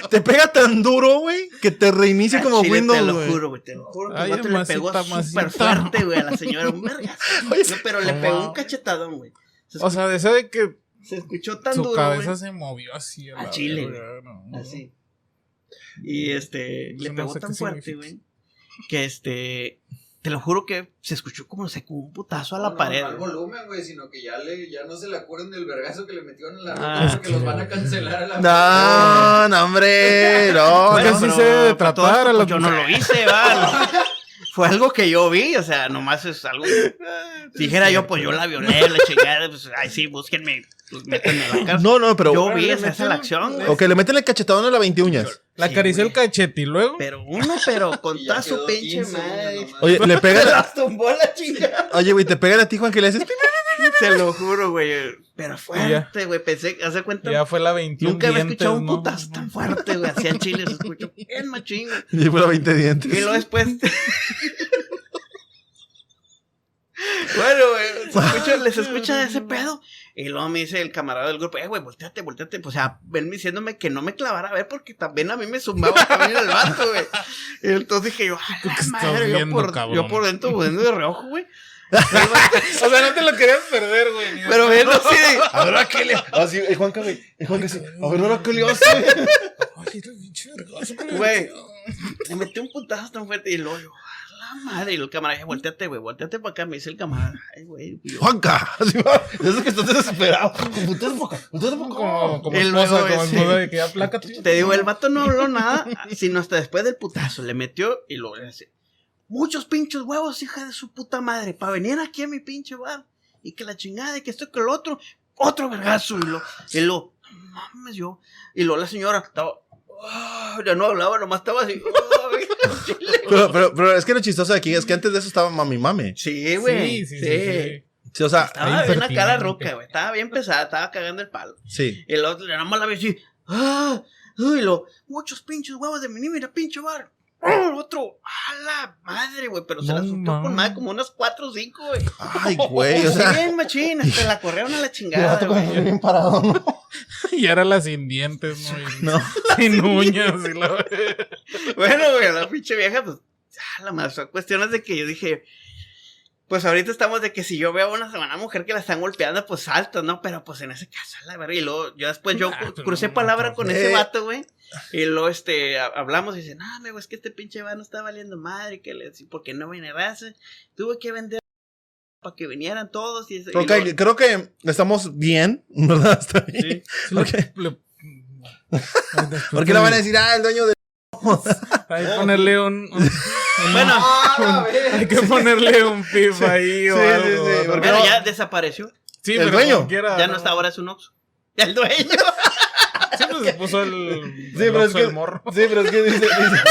Speaker 2: te pega tan duro, güey, que te reinicia como
Speaker 4: chile,
Speaker 2: Windows,
Speaker 4: Te lo
Speaker 2: güey.
Speaker 4: juro, güey, te lo juro. que
Speaker 3: Ay,
Speaker 4: el le pegó súper fuerte, güey, a la señora. Un vergazo.
Speaker 2: Oye,
Speaker 4: No, pero le
Speaker 3: no
Speaker 4: pegó un cachetadón, güey. Se,
Speaker 3: O sea, de eso de que
Speaker 4: se escuchó tan
Speaker 3: su
Speaker 4: duro,
Speaker 3: cabeza
Speaker 4: güey.
Speaker 3: se movió así.
Speaker 4: A
Speaker 3: la
Speaker 4: chile,
Speaker 3: verga, no.
Speaker 4: Así. Y este,
Speaker 3: Eso
Speaker 4: le
Speaker 3: no
Speaker 4: pegó
Speaker 3: sé
Speaker 4: tan fuerte, güey, que este, te lo juro que se escuchó como se un putazo a
Speaker 5: No,
Speaker 4: la
Speaker 5: no,
Speaker 4: pared.
Speaker 5: No al
Speaker 4: güey.
Speaker 5: volumen, güey, sino que ya, le, ya no se le acuerden del vergazo que le metieron en la
Speaker 4: Ah,
Speaker 5: porque los van a cancelar a la
Speaker 2: No, no, hombre. No,
Speaker 3: Bueno,
Speaker 2: no.
Speaker 3: sí
Speaker 4: pero
Speaker 3: se tratar a
Speaker 4: pues, yo no lo hice, va. no. Fue algo que yo vi, o sea, nomás es algo. Si dijera yo, pues yo la violé, la chingada, pues, ay, sí, búsquenme, pues a la.
Speaker 2: No, no, pero.
Speaker 4: yo vi esa, esa la acción, güey.
Speaker 2: O que le meten el cachetadón a la 20 uñas.
Speaker 3: La
Speaker 4: Sí,
Speaker 3: acarició el
Speaker 4: güey.
Speaker 3: cachete y luego.
Speaker 4: Pero uno, pero con
Speaker 5: Y ya
Speaker 4: toda su
Speaker 5: quedó
Speaker 4: pinche
Speaker 5: 15 uñas
Speaker 4: madre.
Speaker 5: nomás.
Speaker 2: Oye, le
Speaker 4: Se
Speaker 2: pega.
Speaker 4: las tumbó la chingada.
Speaker 2: Oye, güey, te pegan a ti, Juan, que le haces.
Speaker 4: Te lo juro, güey. Pero fuerte, güey. Pensé, hace cuenta.
Speaker 3: Ya fue la 21
Speaker 4: Nunca había
Speaker 3: dientes,
Speaker 4: escuchado un
Speaker 3: ¿no?
Speaker 4: putazo tan fuerte, güey. Hacia el chile se escuchó bien machín, güey.
Speaker 2: Y fue la 20 dientes.
Speaker 4: Y luego después. Bueno, güey. escucha, les escucha ese pedo. Y luego me dice el camarada del grupo, eh, güey, volteate, volteate. Pues, o sea, ven diciéndome que no me clavara a ver, porque también a mí me sumaba también el vato, güey. Y entonces dije yo, a
Speaker 3: ¿Qué
Speaker 4: la madre, yo
Speaker 3: viendo,
Speaker 4: por,
Speaker 3: cabrón?
Speaker 4: yo por dentro, volviendo de reojo, güey.
Speaker 3: O sea, no te lo querías perder, güey.
Speaker 4: Pero viendo así de,
Speaker 2: A ver, ¿a qué le Así, el Juanca, güey. El Juanca así. A ver, ¿ahora qué le
Speaker 3: le
Speaker 4: Güey. me metí un putazo tan fuerte y luego yo, madre. Y el camarada volteate, güey, volteate para acá. Me dice el camarada, ay, güey.
Speaker 2: Juanca. Así va. Eso que estás desesperado. Volteate para acá. Volteate para acá.
Speaker 3: Como, como
Speaker 4: El
Speaker 3: esposa, como
Speaker 4: ese.
Speaker 3: esposa de que ya placa.
Speaker 4: Te digo, el vato no habló nada, sino hasta después del putazo. Le metió y luego le dice, muchos pinches huevos, hija de su puta madre, para venir aquí a mi pinche bar. Y que la chingada, y que esto, que el otro, otro vergazo. Y lo, y lo, no mames, yo. Y luego la señora estaba, ah, ya no hablaba, nomás estaba así. "Ay, chile".
Speaker 2: Pero, pero, pero es que lo chistoso de aquí es que antes de eso estaba mami mami.
Speaker 4: Sí, güey.
Speaker 3: Sí, sí, sí, sí.
Speaker 2: Sí, o sea,
Speaker 4: Estaba bien la cara roca, güey. Estaba bien pesada, estaba cagando el palo.
Speaker 2: sí.
Speaker 4: Y el otro le nada más la ve así. ¡Ah! ¡Ay, lo! Muchos pinches huevos de mi mira, pinche bar. ¡Oh, otro! ¡A la madre, güey! Pero se la soltó con más, como unas 4 o 5, güey.
Speaker 2: Ay, güey. O sea.
Speaker 4: Bien, machín. Hasta la corrieron a la chingada, güey.
Speaker 2: bien parado, ¿no?
Speaker 3: Y era la sin dientes, ¿no?
Speaker 2: No.
Speaker 3: Sin uñas. Y la...
Speaker 4: Bueno, güey, la pinche vieja, pues. ah, la más. Son cuestiones de que yo dije. Pues ahorita estamos de que si yo veo a una semana mujer que la están golpeando, pues salto, ¿no? Pero pues en ese caso, a la verga. Y luego, yo después yo
Speaker 3: pero
Speaker 4: crucé
Speaker 3: no,
Speaker 4: palabra
Speaker 3: no,
Speaker 4: con ese
Speaker 2: Eh.
Speaker 4: vato, güey. Y luego, este, ha- hablamos y dice, no, amigo, es que este pinche bar no está valiendo madre, que le porque no viene raza. Tuve que vender para que vinieran todos. Y, eso- y
Speaker 2: Ok,
Speaker 4: luego-
Speaker 2: creo que estamos bien, ¿verdad? Está bien.
Speaker 4: Sí.
Speaker 2: Ok.
Speaker 3: Le-
Speaker 2: ¿Por qué le van a decir, ah, el dueño de.
Speaker 3: Hay que ponerle un. un- un-
Speaker 4: Bueno,
Speaker 3: hay que ponerle un pif ahí o
Speaker 2: Sí, sí,
Speaker 3: algo.
Speaker 2: sí,
Speaker 3: ¿no?
Speaker 2: porque
Speaker 4: bueno,
Speaker 2: no-
Speaker 4: ya desapareció.
Speaker 3: Sí,
Speaker 2: ¿El
Speaker 3: pero
Speaker 2: dueño?
Speaker 3: quiera,
Speaker 4: Ya no está, ahora es un Oxxo. El dueño.
Speaker 3: Sí, pues se puso el.
Speaker 2: Sí, pero es que.
Speaker 3: el morro.
Speaker 2: Sí, pero es que dice. dice-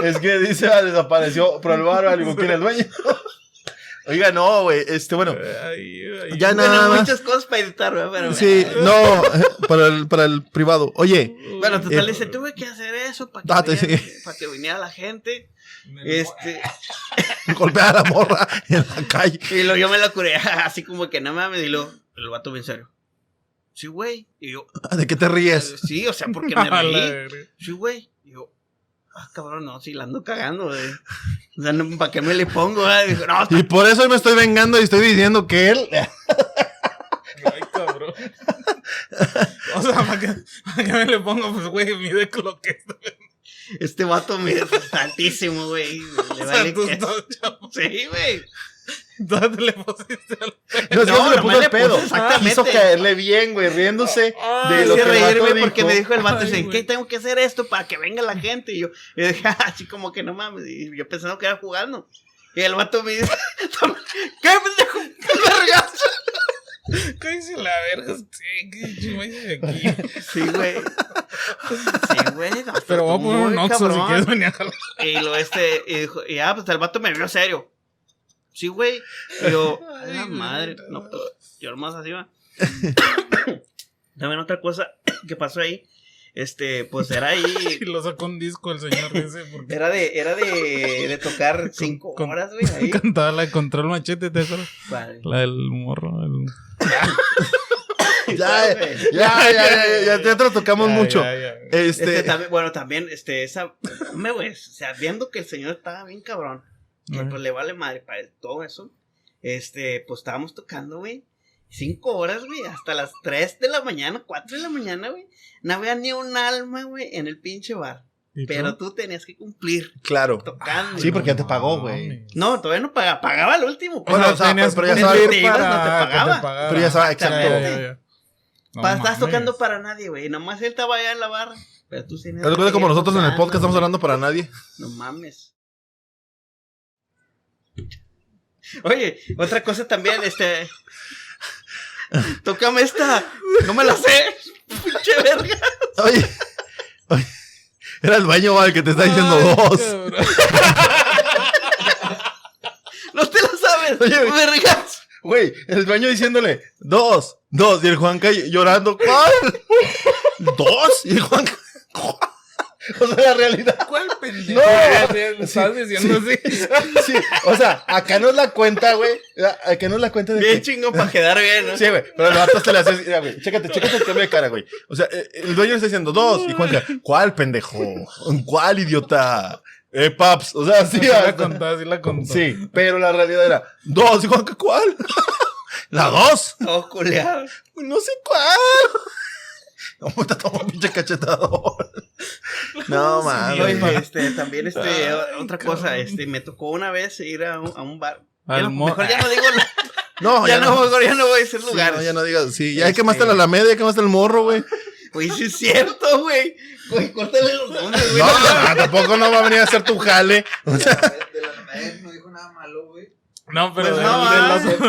Speaker 2: es que dice, ah, desapareció bar, algo quiere el dueño. Oiga, no, güey. Este, bueno.
Speaker 3: Ay, ay.
Speaker 2: Ya
Speaker 4: Bueno,
Speaker 2: nada más.
Speaker 4: muchas cosas para editar, güey, pero.
Speaker 2: Sí, no, para el, para el privado. Oye,
Speaker 4: Bueno, total,
Speaker 2: Eh,
Speaker 4: dice, tuve que hacer eso para que,
Speaker 2: Date,
Speaker 4: viniera-
Speaker 2: sí.
Speaker 4: para que viniera la gente. Este,
Speaker 2: golpear a la morra en la calle.
Speaker 4: y luego yo me la curé así como que no mames, y luego el vato bien serio. Sí, güey. Y yo,
Speaker 2: ¿De qué te ríes?
Speaker 4: sí, o sea, porque me reí. Sí, güey. Y yo, ah, cabrón, no, sí, la ando cagando, güey. O sea, no, ¿para qué me le pongo? no,
Speaker 2: Y por eso me estoy vengando y estoy diciendo que él.
Speaker 3: Ay, cabrón. O sea, ¿para qué, para qué me le pongo? Pues, güey, mide con lo que
Speaker 4: este vato es altísimo, güey. Le
Speaker 3: O sea,
Speaker 4: vale
Speaker 3: tú
Speaker 4: que-
Speaker 3: estás chavo.
Speaker 4: Sí, güey.
Speaker 3: ¿Dónde le pusiste al
Speaker 2: No, es que
Speaker 4: No,
Speaker 2: se le puso el pedo.
Speaker 4: exactamente.
Speaker 2: Quiso caerle bien, güey, riéndose
Speaker 3: Ay,
Speaker 2: de lo que el
Speaker 4: reírme porque
Speaker 2: dijo.
Speaker 4: me dijo el vato, dice. ¿qué tengo que hacer esto para que venga la gente? Y yo, y yo dije, "Ah, así como que no mames. Y yo pensando que era jugando. Y el vato me dice, ¿qué pendejo? ¿Qué?
Speaker 3: Cállese la verga. Sí, qué aquí.
Speaker 4: Sí, güey. Sí, güey. no,
Speaker 3: Pero voy a poner un oxo si quieres venir a jalar.
Speaker 4: Y lo este, y dijo, y ah, pues el vato me vio serio. Sí, güey. Y yo, a la
Speaker 3: Ay,
Speaker 4: madre. No, pues, yo nomás así va. También otra cosa que pasó ahí, este, pues era ahí,
Speaker 3: Y lo sacó un disco el señor ese. Porque
Speaker 4: era de, era de, de tocar cinco
Speaker 3: con-
Speaker 4: horas, güey, ahí.
Speaker 3: cantaba la de Control Machete, ¿te acuerdas?
Speaker 4: Vale.
Speaker 3: La del morro. El...
Speaker 2: Ya, ya, ya, ya, ya, ya te lo tocamos
Speaker 3: Ya,
Speaker 2: mucho.
Speaker 3: ya, ya.
Speaker 2: Este,
Speaker 4: Este, también, bueno, también, este, esa, me güey, o sea, viendo que el señor estaba bien cabrón, que pues le vale madre para todo eso, este, pues estábamos tocando, güey, cinco horas, güey, hasta las tres de la mañana, cuatro de la mañana, güey, no había ni un alma, güey, en el pinche bar,
Speaker 3: ¿Y
Speaker 4: pero tú tenías que cumplir
Speaker 2: claro.
Speaker 4: tocando.
Speaker 2: Sí, porque ya te pagó, güey.
Speaker 4: No, todavía no pagaba, pagaba el último. pues.
Speaker 2: Bueno, o sea,
Speaker 3: tenías
Speaker 2: pero ya sabes-
Speaker 4: Te ibas, no te pagaba.
Speaker 2: Pero ya sabes, exacto.
Speaker 3: Ya, ya, ya. No
Speaker 4: Pa- estabas
Speaker 3: mames.
Speaker 4: tocando para nadie, güey, nomás él estaba allá en la barra, pero tú tenías
Speaker 2: cuenta como nosotros en el podcast estamos hablando para nadie.
Speaker 4: No mames. Oye, otra cosa también, este. Tócame esta. No me la sé. Pinche verga.
Speaker 2: Oye, oye, era el dueño va, el que te está diciendo
Speaker 3: Ay,
Speaker 2: dos.
Speaker 3: cabrón.
Speaker 4: No te la sabes.
Speaker 2: Oye,
Speaker 4: vergas.
Speaker 2: Güey, el dueño diciéndole dos, dos. Y el Juanca llorando, ¿cuál? ¿Dos? Y el Juanca, O sea, la realidad.
Speaker 3: ¿Cuál pendejo?
Speaker 2: No.
Speaker 3: ¿Me estás diciendo así?
Speaker 2: Sí, o sea, acá no es la cuenta, güey. Acá no es la cuenta de
Speaker 4: Bien
Speaker 2: que-
Speaker 4: chingo para quedar bien, ¿no?
Speaker 2: Sí, güey. Pero el vato te le hace. Mira, güey. Chécate, chécate el cambio de cara, güey. O sea, eh, el dueño está diciendo dos. Y Juanca, ¿cuál pendejo? ¿Cuál idiota? Eh, paps. O sea, sí.
Speaker 3: Sí la
Speaker 2: hasta-
Speaker 3: contó, sí la contó.
Speaker 2: Sí, pero la realidad era dos. Y Juanca, ¿cuál? La dos.
Speaker 4: Todo culeado.
Speaker 2: No sé cuál. No, puta, toma un pinche cachetador. No, mames.
Speaker 4: Oye, este, también, este,
Speaker 3: Ay,
Speaker 4: otra
Speaker 3: cabrón.
Speaker 4: cosa, este, me tocó una vez ir a un, a un bar.
Speaker 3: Al
Speaker 4: Ya no- mejor ya no digo,
Speaker 2: No,
Speaker 4: ya, no, mejor ya no voy a decir
Speaker 2: Sí,
Speaker 4: lugares.
Speaker 2: no, ya no digas. Sí, ya
Speaker 4: Este-
Speaker 2: quemaste la Alameda, ya quemaste el morro, güey.
Speaker 4: Güey, sí es cierto, güey. Güey, córtale los nombres, güey.
Speaker 2: No, no, tampoco no va a venir a hacer tu jale. O sea,
Speaker 5: De la Alameda no dijo nada malo, güey.
Speaker 3: No, pero
Speaker 4: Pues no,
Speaker 3: del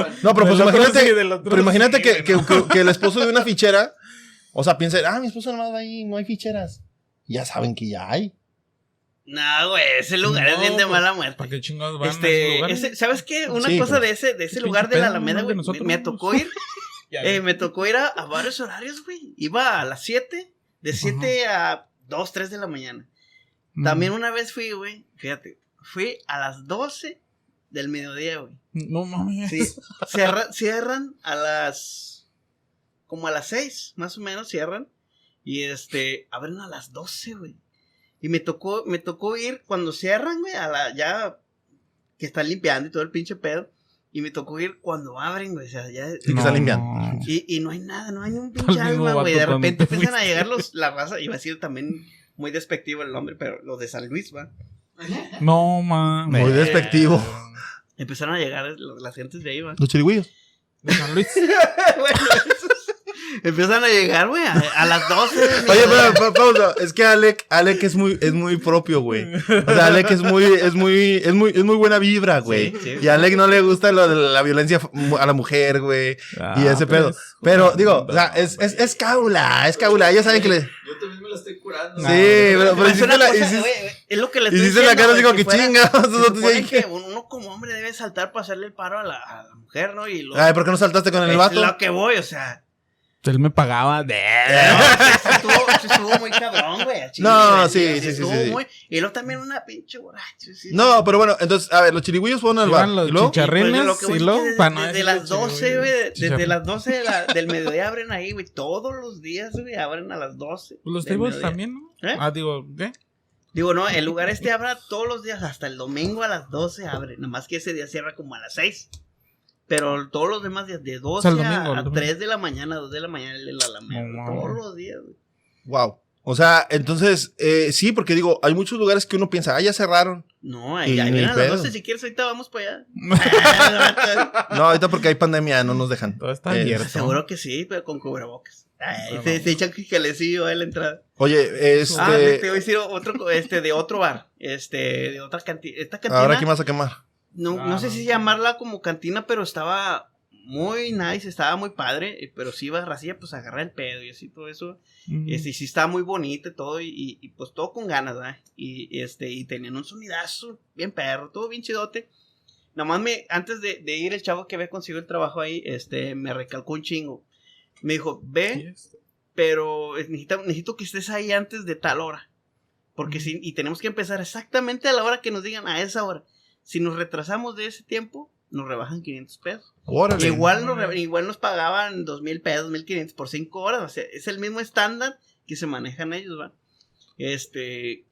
Speaker 4: ah.
Speaker 2: no, pero pues imagínate.
Speaker 3: sí,
Speaker 2: Pero imagínate
Speaker 3: sí,
Speaker 2: que, que,
Speaker 3: no.
Speaker 2: que- que el esposo de una fichera, o sea, piensa, ah, mi esposo nomás va ahí, no hay ficheras. Ya saben que ya hay.
Speaker 4: No, güey, ese lugar es
Speaker 3: No,
Speaker 4: bien de
Speaker 3: pues,
Speaker 4: mala muerte.
Speaker 3: ¿Para qué chingados van a
Speaker 4: Este,
Speaker 3: esos lugares?
Speaker 4: ese- ¿sabes qué? Una
Speaker 2: Sí,
Speaker 4: cosa
Speaker 2: pues.
Speaker 4: de ese, de ese lugar de la Alameda, güey, me, me tocó ir, eh, me tocó ir a, a varios horarios, güey. Iba a las 7, de 7 a 2, 3 de la mañana.
Speaker 3: Mm.
Speaker 4: También una vez fui, güey, fíjate, fui a las 12 del mediodía, güey.
Speaker 3: No mames.
Speaker 4: Sí, cierra- cierran a las, como a las 6, más o menos, cierran. Y este, abren a las 12, güey. Y me tocó, me tocó ir cuando cierran, güey, a la, ya, que están limpiando y todo el pinche pedo. Y me tocó ir cuando abren, güey, o sea, ya.
Speaker 2: Sí, que está limpiando.
Speaker 4: Y, y no hay nada, no hay ni un pinche alma, güey. De repente
Speaker 3: te
Speaker 4: empiezan a llegar los, la raza, iba a decir también muy despectivo el nombre, pero los de San Luis, va.
Speaker 3: No mames.
Speaker 2: Muy despectivo.
Speaker 4: Empezaron a llegar las gentes de ahí, va.
Speaker 2: Los chirigüillos.
Speaker 3: De San Luis.
Speaker 4: bueno, empiezan a llegar, güey, a, a las 12. del
Speaker 2: Oye, pa- pausa. Es que Alec, Alec es muy, es muy propio, güey. O sea, Alec es muy, es muy, es muy, es muy buena vibra, güey.
Speaker 4: Sí, sí.
Speaker 2: Y a Alec no le gusta lo de la violencia a la mujer, güey. y
Speaker 3: Ah,
Speaker 2: ese
Speaker 3: pero
Speaker 2: pedo.
Speaker 3: es-
Speaker 2: Pero, digo, o sea, es, es, es caula, es caula. Ya saben que le.
Speaker 5: Yo también me la estoy curando.
Speaker 2: Sí, pero, pero
Speaker 4: Es
Speaker 2: hiciste la,
Speaker 4: cosa, güey, es lo que le estoy
Speaker 2: hiciste la
Speaker 4: diciendo,
Speaker 2: cara así como que
Speaker 4: fuera-
Speaker 2: chinga.
Speaker 4: que uno como hombre debe saltar para hacerle el paro a la, a la mujer, ¿no? Y lo,
Speaker 2: Ay, ¿por qué no saltaste con el
Speaker 4: es
Speaker 2: vato?
Speaker 4: lo que voy, o sea.
Speaker 3: Él me pagaba de.
Speaker 4: No, sí, sí estuvo, sí estuvo muy cabrón, güey.
Speaker 2: No, sí, sí, sí,
Speaker 4: estuvo
Speaker 2: sí, sí.
Speaker 4: muy- Y luego también una pinche borracha. sí,
Speaker 2: No, pero bueno, entonces, a ver, los chirigüillos fueron al bar.
Speaker 3: Los
Speaker 2: ¿Y luego?
Speaker 3: chicharrines
Speaker 4: Pues, lo que voy
Speaker 3: y
Speaker 4: es
Speaker 3: luego
Speaker 4: que desde, las
Speaker 3: que
Speaker 4: 12, güey, desde las 12 de la- del mediodía abren ahí, güey, todos los días, güey, abren a las 12.
Speaker 3: Pues Los tables también, ¿no?
Speaker 4: ¿Eh?
Speaker 3: Ah, digo, ¿qué?
Speaker 4: Digo, no, el lugar este abre todos los días, hasta el domingo a las 12 abre, nada más que ese día cierra como a las 6. Pero todos los demás días, de 12
Speaker 3: O sea, el domingo,
Speaker 4: a,
Speaker 3: el
Speaker 4: a
Speaker 3: domingo.
Speaker 4: 3 de la mañana, 2 de la mañana, el de la Alameda, güey, todos los días, güey.
Speaker 2: Wow. O sea, entonces, eh, sí, porque digo, hay muchos lugares que uno piensa, ah, ya cerraron.
Speaker 4: No,
Speaker 2: Y
Speaker 4: ahí, ahí a las
Speaker 2: pedo.
Speaker 4: 12, si quieres, ahorita vamos para allá.
Speaker 2: No, ahorita porque hay pandemia, no nos dejan.
Speaker 3: Todo está
Speaker 2: Eh,
Speaker 3: abierto.
Speaker 4: Seguro que sí, pero con cubrebocas. Ay, se, se echan jicalecillo a la entrada.
Speaker 2: Oye, este.
Speaker 4: Ah, te te voy a decir otro, este, de otro bar, este, de otra cantina. Esta cantina,
Speaker 2: Ahora, ¿qué vas a quemar?
Speaker 4: No, no sé si llamarla como cantina, pero estaba muy nice, estaba muy padre, eh, pero sí iba racía, pues agarrar el pedo y así todo eso.
Speaker 3: Mm.
Speaker 4: Este, y sí estaba muy bonito y todo, y, y- pues todo con ganas, ¿verdad? Y este, y tenían un sonidazo, bien perro, todo bien chidote. Nomás me, antes de, de ir el chavo que había conseguido el trabajo ahí, este, me recalcó un chingo. Me dijo, ve,
Speaker 3: Sí,
Speaker 4: pero es- necesita- necesito que estés ahí antes de tal hora. Porque si, y tenemos que empezar exactamente a la hora que nos digan a esa hora. Si nos retrasamos de ese tiempo, nos rebajan 500 pesos.
Speaker 2: Órale.
Speaker 4: Igual nos, igual nos pagaban 2 mil pesos, 1500 por 5 horas. O sea, es el mismo estándar que se manejan ellos, ¿va? Este.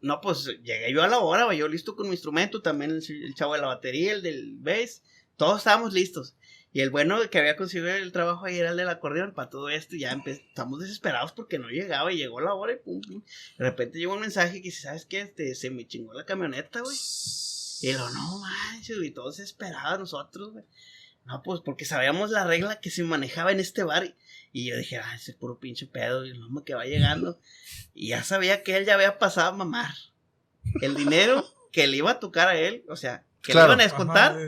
Speaker 4: No, pues llegué yo a la hora, ¿va? yo listo con mi instrumento, también el, el chavo de la batería, el del bass, todos estábamos listos. Y el bueno que había conseguido el trabajo ahí era el del acordeón para todo esto. Y ya estamos desesperados porque no llegaba y llegó la hora y pum, pum. De repente llegó un mensaje que dice, ¿sabes qué? Este, se me chingó la camioneta, güey. Y lo, no manches, y todos esperaban nosotros, güey. No, pues porque sabíamos la regla que se manejaba en este bar. Y yo dije, ah, ese es puro pinche pedo, y el hombre que va llegando. Y ya sabía que él ya había pasado a mamar. El dinero que le iba a tocar a él, o sea, que
Speaker 2: Claro.
Speaker 4: le iban a descontar,
Speaker 3: Ajá,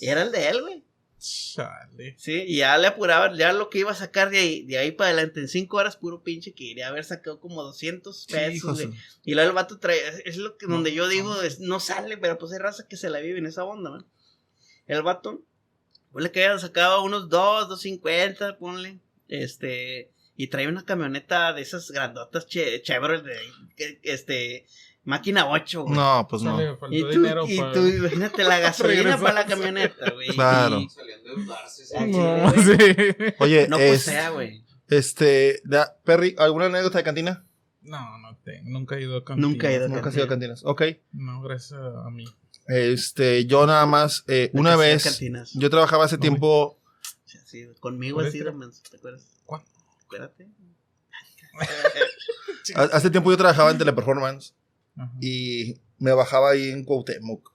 Speaker 4: era el de él, güey.
Speaker 3: Chale.
Speaker 4: Sí, y ya le apuraba, ya lo que iba a sacar de ahí, de ahí para adelante en cinco horas, puro pinche que iría a haber sacado como 200 pesos,
Speaker 2: de-
Speaker 4: Y luego el vato trae, es, lo que donde
Speaker 3: No,
Speaker 4: yo digo, es, no sale, pero pues hay raza que se la vive en esa onda, man. El vato, ponle que haya sacado unos 2, 250, ponle, este, y traía una camioneta de esas grandotas che, Chevrolet de este máquina 8, güey.
Speaker 2: No, pues no.
Speaker 4: Y tú,
Speaker 3: dinero
Speaker 4: y tú, imagínate la gasolina para la camioneta, güey.
Speaker 2: Claro.
Speaker 4: Y-
Speaker 5: Sí.
Speaker 3: No,
Speaker 4: sí.
Speaker 2: Oye,
Speaker 4: no
Speaker 2: es-
Speaker 4: pues sea, güey.
Speaker 2: este, da- Perry, ¿alguna anécdota de cantina?
Speaker 3: No, no tengo. Nunca he ido a cantina.
Speaker 4: Nunca he ido a
Speaker 2: Nunca has
Speaker 4: cantina.
Speaker 2: ido a cantinas. Ok.
Speaker 3: No, gracias a mí.
Speaker 2: Este, yo nada más, eh, una vez,
Speaker 4: cantinas.
Speaker 2: yo trabajaba hace
Speaker 3: No,
Speaker 2: tiempo,
Speaker 4: Sí, sí, conmigo de menso, ¿te acuerdas?
Speaker 3: ¿Cuándo?
Speaker 4: Acuérdate.
Speaker 2: ha- hace tiempo yo trabajaba en Teleperformance
Speaker 3: Ajá.
Speaker 2: y me bajaba ahí en Cuauhtémoc.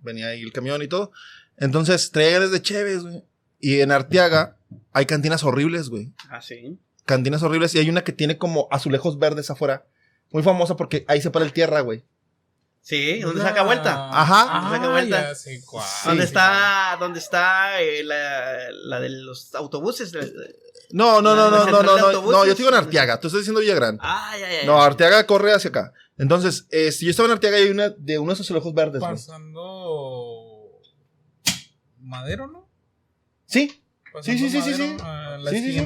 Speaker 2: Venía ahí el camión y todo. Entonces, traía desde Chévez, güey. Y en Arteaga hay cantinas horribles, güey.
Speaker 4: Ah, sí.
Speaker 2: Cantinas horribles y hay una que tiene como azulejos verdes afuera. Muy famosa porque ahí se para el tierra, güey.
Speaker 4: Sí, ¿dónde
Speaker 3: La-
Speaker 4: saca vuelta?
Speaker 2: Ajá.
Speaker 3: Ah,
Speaker 4: Saca vuelta.
Speaker 3: ya sé cuál.
Speaker 2: Sí.
Speaker 4: ¿Dónde está, dónde está eh, la, la de los autobuses?
Speaker 2: No, no, no,
Speaker 4: La
Speaker 2: no, no, no, no, no, yo digo en Arteaga, tú estás diciendo Villagrán.
Speaker 4: Ah, ya, ya.
Speaker 2: No, Arteaga corre hacia acá. Entonces, eh, si yo estaba en Arteaga y hay una de unos azulejos verdes, güey.
Speaker 3: Pasando. Madero, ¿no?
Speaker 2: Sí, Sí, sí, sí, sí, sí.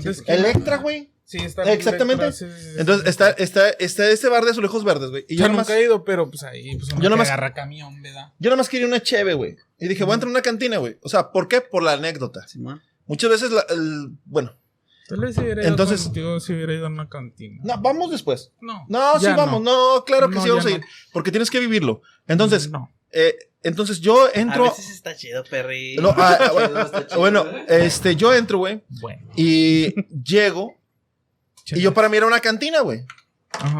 Speaker 2: sí, sí. Electra, güey.
Speaker 3: Sí, está
Speaker 2: Exactamente.
Speaker 3: Electra, sí, sí, sí,
Speaker 2: Entonces
Speaker 3: sí.
Speaker 2: está, está, está este bar de azulejos verdes, güey. Y
Speaker 3: Yo
Speaker 2: yo
Speaker 3: nunca he ido, pero pues ahí, pues uno
Speaker 2: Yo nomás-
Speaker 3: agarra camión, ¿verdad?
Speaker 2: yo nomás quería una cheve, güey. Y dije, voy a entrar a una cantina, güey. O sea, ¿por qué? Por la anécdota. Muchas veces, la- el- bueno,
Speaker 3: Tal vez si hubiera ido
Speaker 2: Entonces-
Speaker 3: contigo, si hubiera ido a una cantina.
Speaker 2: no, vamos después.
Speaker 3: No.
Speaker 2: No, sí, vamos. No, claro que
Speaker 3: No,
Speaker 2: sí vamos a ir. Porque tienes que vivirlo. Entonces,
Speaker 3: no.
Speaker 2: eh, entonces yo entro.
Speaker 4: A veces está chido, Perry.
Speaker 2: No, ah, ah, bueno,
Speaker 5: Chido, está chido,
Speaker 2: bueno, este, yo entro, güey.
Speaker 3: Bueno.
Speaker 2: Y llego. Y yo para mí era una cantina, güey.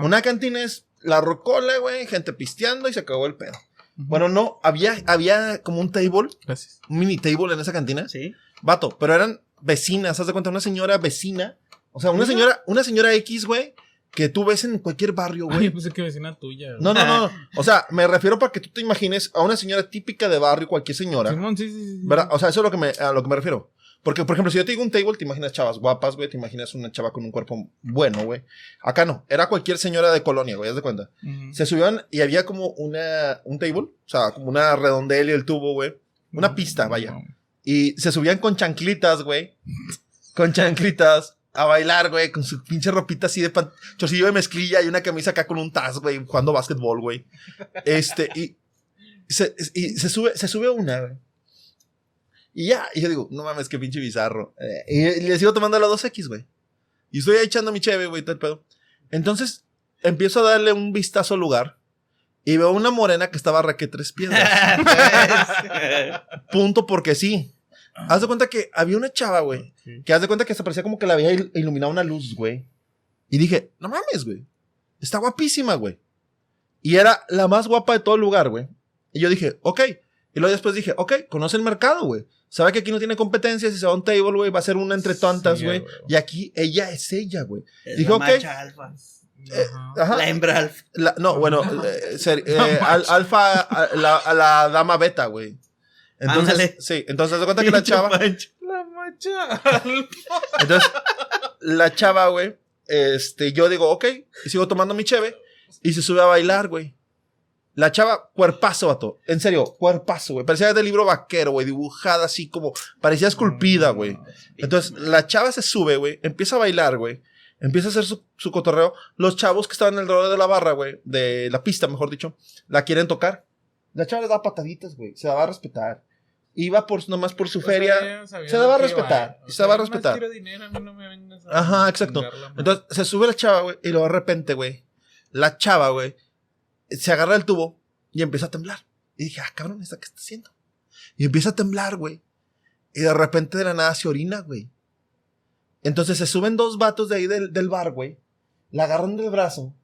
Speaker 2: Una cantina es la rocola, güey, gente pisteando y se acabó el pedo. Bueno, no, había, había como un table,
Speaker 3: Gracias.
Speaker 2: un mini table en esa cantina.
Speaker 4: Sí.
Speaker 2: Vato, pero eran vecinas, haz de cuenta, una señora vecina. O sea, una señora, una señora X, güey, que tú ves en cualquier barrio,
Speaker 3: Ay,
Speaker 2: güey.
Speaker 3: pensé que vecina tuya. güey.
Speaker 2: No, no, no. O sea, me refiero para que tú te imagines a una señora típica de barrio, cualquier señora.
Speaker 3: Simón, sí, sí, sí.
Speaker 2: ¿Verdad? O sea, eso es lo que me, a lo que me refiero. Porque, por ejemplo, si yo te digo un table, te imaginas chavas guapas, güey, te imaginas una chava con un cuerpo bueno, güey. Acá no, era cualquier señora de colonia, güey, haz de cuenta. Se subían y había como una, un table, o sea, como una redondel y el tubo, güey. Una pista, vaya. Y se subían con chanclitas, güey. Con chanclitas a bailar, güey, con su pinche ropita así de pan- chorcillo de mezclilla y una camisa acá con un taz, güey, jugando básquetbol, güey. Este, y se, y se sube, se sube una, güey. Y ya, y yo digo, no mames, qué pinche bizarro. Eh, y le sigo tomando la 2X, güey. Y estoy ahí echando mi cheve, güey, todo el pedo. Entonces, empiezo a darle un vistazo al lugar y veo una morena que estaba raque tres piedras. Punto porque sí. Haz de cuenta que había una chava, güey,
Speaker 3: Ok.
Speaker 2: que haz de cuenta que se parecía como que la había il- iluminado una luz, güey. Y dije, no mames, güey. Está guapísima, güey. Y era la más guapa de todo el lugar, güey. Y yo dije, ok. Y luego después dije, ok, conoce el mercado, güey. Sabe que aquí no tiene competencia. Si se va a un table, güey, va a ser una entre tantas,
Speaker 3: Sí,
Speaker 2: güey.
Speaker 3: güey.
Speaker 2: y aquí ella es ella, güey.
Speaker 4: La
Speaker 2: ok.
Speaker 4: macha alfa.
Speaker 3: Ajá.
Speaker 2: Ajá.
Speaker 4: La hembra alfa.
Speaker 2: La- no, bueno, eh, ser- eh, al- alfa, a- la, a la dama beta, güey. Entonces,
Speaker 4: Ándale.
Speaker 2: sí, entonces de cuenta que la chava,
Speaker 3: La macha.
Speaker 2: entonces, la chava, güey, este, yo digo, ok, y sigo tomando mi cheve, y se sube a bailar, güey. La chava, cuerpazo, vato. En serio, cuerpazo, güey. Parecía del libro vaquero, güey, dibujada así como, parecía esculpida, güey. Entonces, la chava se sube, güey, empieza a bailar, güey. Empieza a hacer su, su cotorreo. Los chavos que estaban alrededor de la barra, güey, de la pista, mejor dicho, la quieren tocar. La chava le da pataditas, güey. Se la va a respetar. Iba por, nomás por su feria. se daba a respetar, se daba a respetar. Ajá, exacto. Entonces, se sube la chava, güey, y luego de repente, güey, la chava, güey, se agarra el tubo y empieza a temblar. Y dije, ah, cabrón, ¿esta qué está haciendo? Y empieza a temblar, güey. Y de repente de la nada se orina, güey. Entonces se suben dos vatos de ahí del, del bar, güey. La agarran del brazo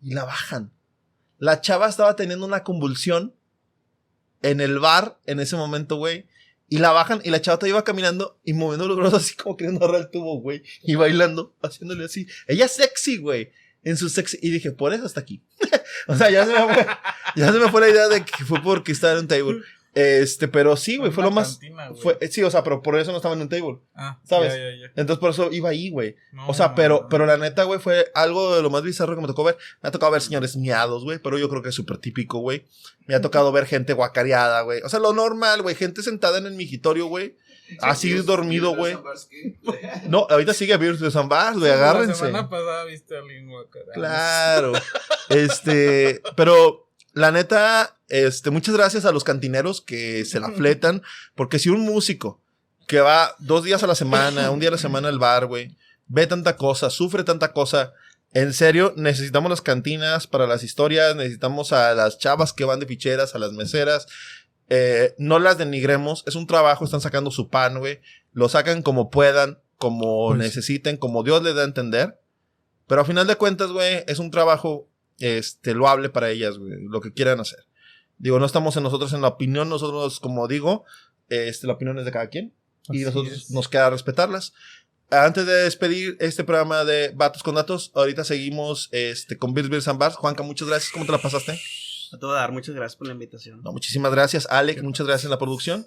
Speaker 2: y la bajan. La chava estaba teniendo una convulsión en el bar en ese momento, güey. Y la bajan y la chava te iba caminando y moviendo los brazos así como queriendo agarrar el tubo, güey. Y bailando, haciéndole así. Ella sexy, güey. En su sexy. Y dije, por eso está aquí. o sea, ya se me fue, ya se me fue la idea de que fue porque estaba en un table. Este, pero sí, güey, fue lo más.
Speaker 3: cantina, güey.
Speaker 2: Fue, sí, o sea, pero por eso no estaba en un table.
Speaker 3: Ah,
Speaker 2: ¿sabes?
Speaker 3: ya, ya, ya.
Speaker 2: Entonces por eso iba ahí, güey.
Speaker 3: No,
Speaker 2: O sea,
Speaker 3: no,
Speaker 2: pero,
Speaker 3: no.
Speaker 2: pero la neta, güey, fue algo de lo más bizarro que me tocó ver. Me ha tocado ver señores miados, güey, pero yo creo que es súper típico, güey. Me ha tocado ver gente guacareada, güey. O sea, lo normal, güey. Gente sentada en el migitorio, güey. Así
Speaker 5: Dios,
Speaker 2: dormido, güey. No, ahorita sigue Virus de San Bars, güey.
Speaker 3: La
Speaker 2: Agárrense.
Speaker 3: semana pasada viste a alguien.
Speaker 2: Claro. Este, pero la neta, este, muchas gracias a los cantineros que se la fletan, porque si un músico que va dos días a la semana, un día a la semana al bar, güey, ve tanta cosa, sufre tanta cosa, en serio, necesitamos las cantinas para las historias, necesitamos a las chavas que van de ficheras, a las meseras. Eh, no las denigremos, es un trabajo, están sacando su pan, güey. Lo sacan como puedan, como
Speaker 3: Pues-
Speaker 2: necesiten, como Dios les da a entender. Pero a final de cuentas, güey, es un trabajo este, loable para ellas, güey, lo que quieran hacer. Digo, no estamos en nosotros en la opinión, nosotros, como digo, este, la opinión es de cada quien y
Speaker 3: Así
Speaker 2: nosotros
Speaker 3: es.
Speaker 2: nos queda respetarlas. Antes de despedir este programa de Vatos con Datos, ahorita seguimos este, con Bills Bills and Bars. Juanca, muchas gracias. ¿Cómo te la pasaste?
Speaker 4: A todo dar, muchas gracias por la invitación.
Speaker 2: No, muchísimas gracias. Alec, muchas gracias en la producción.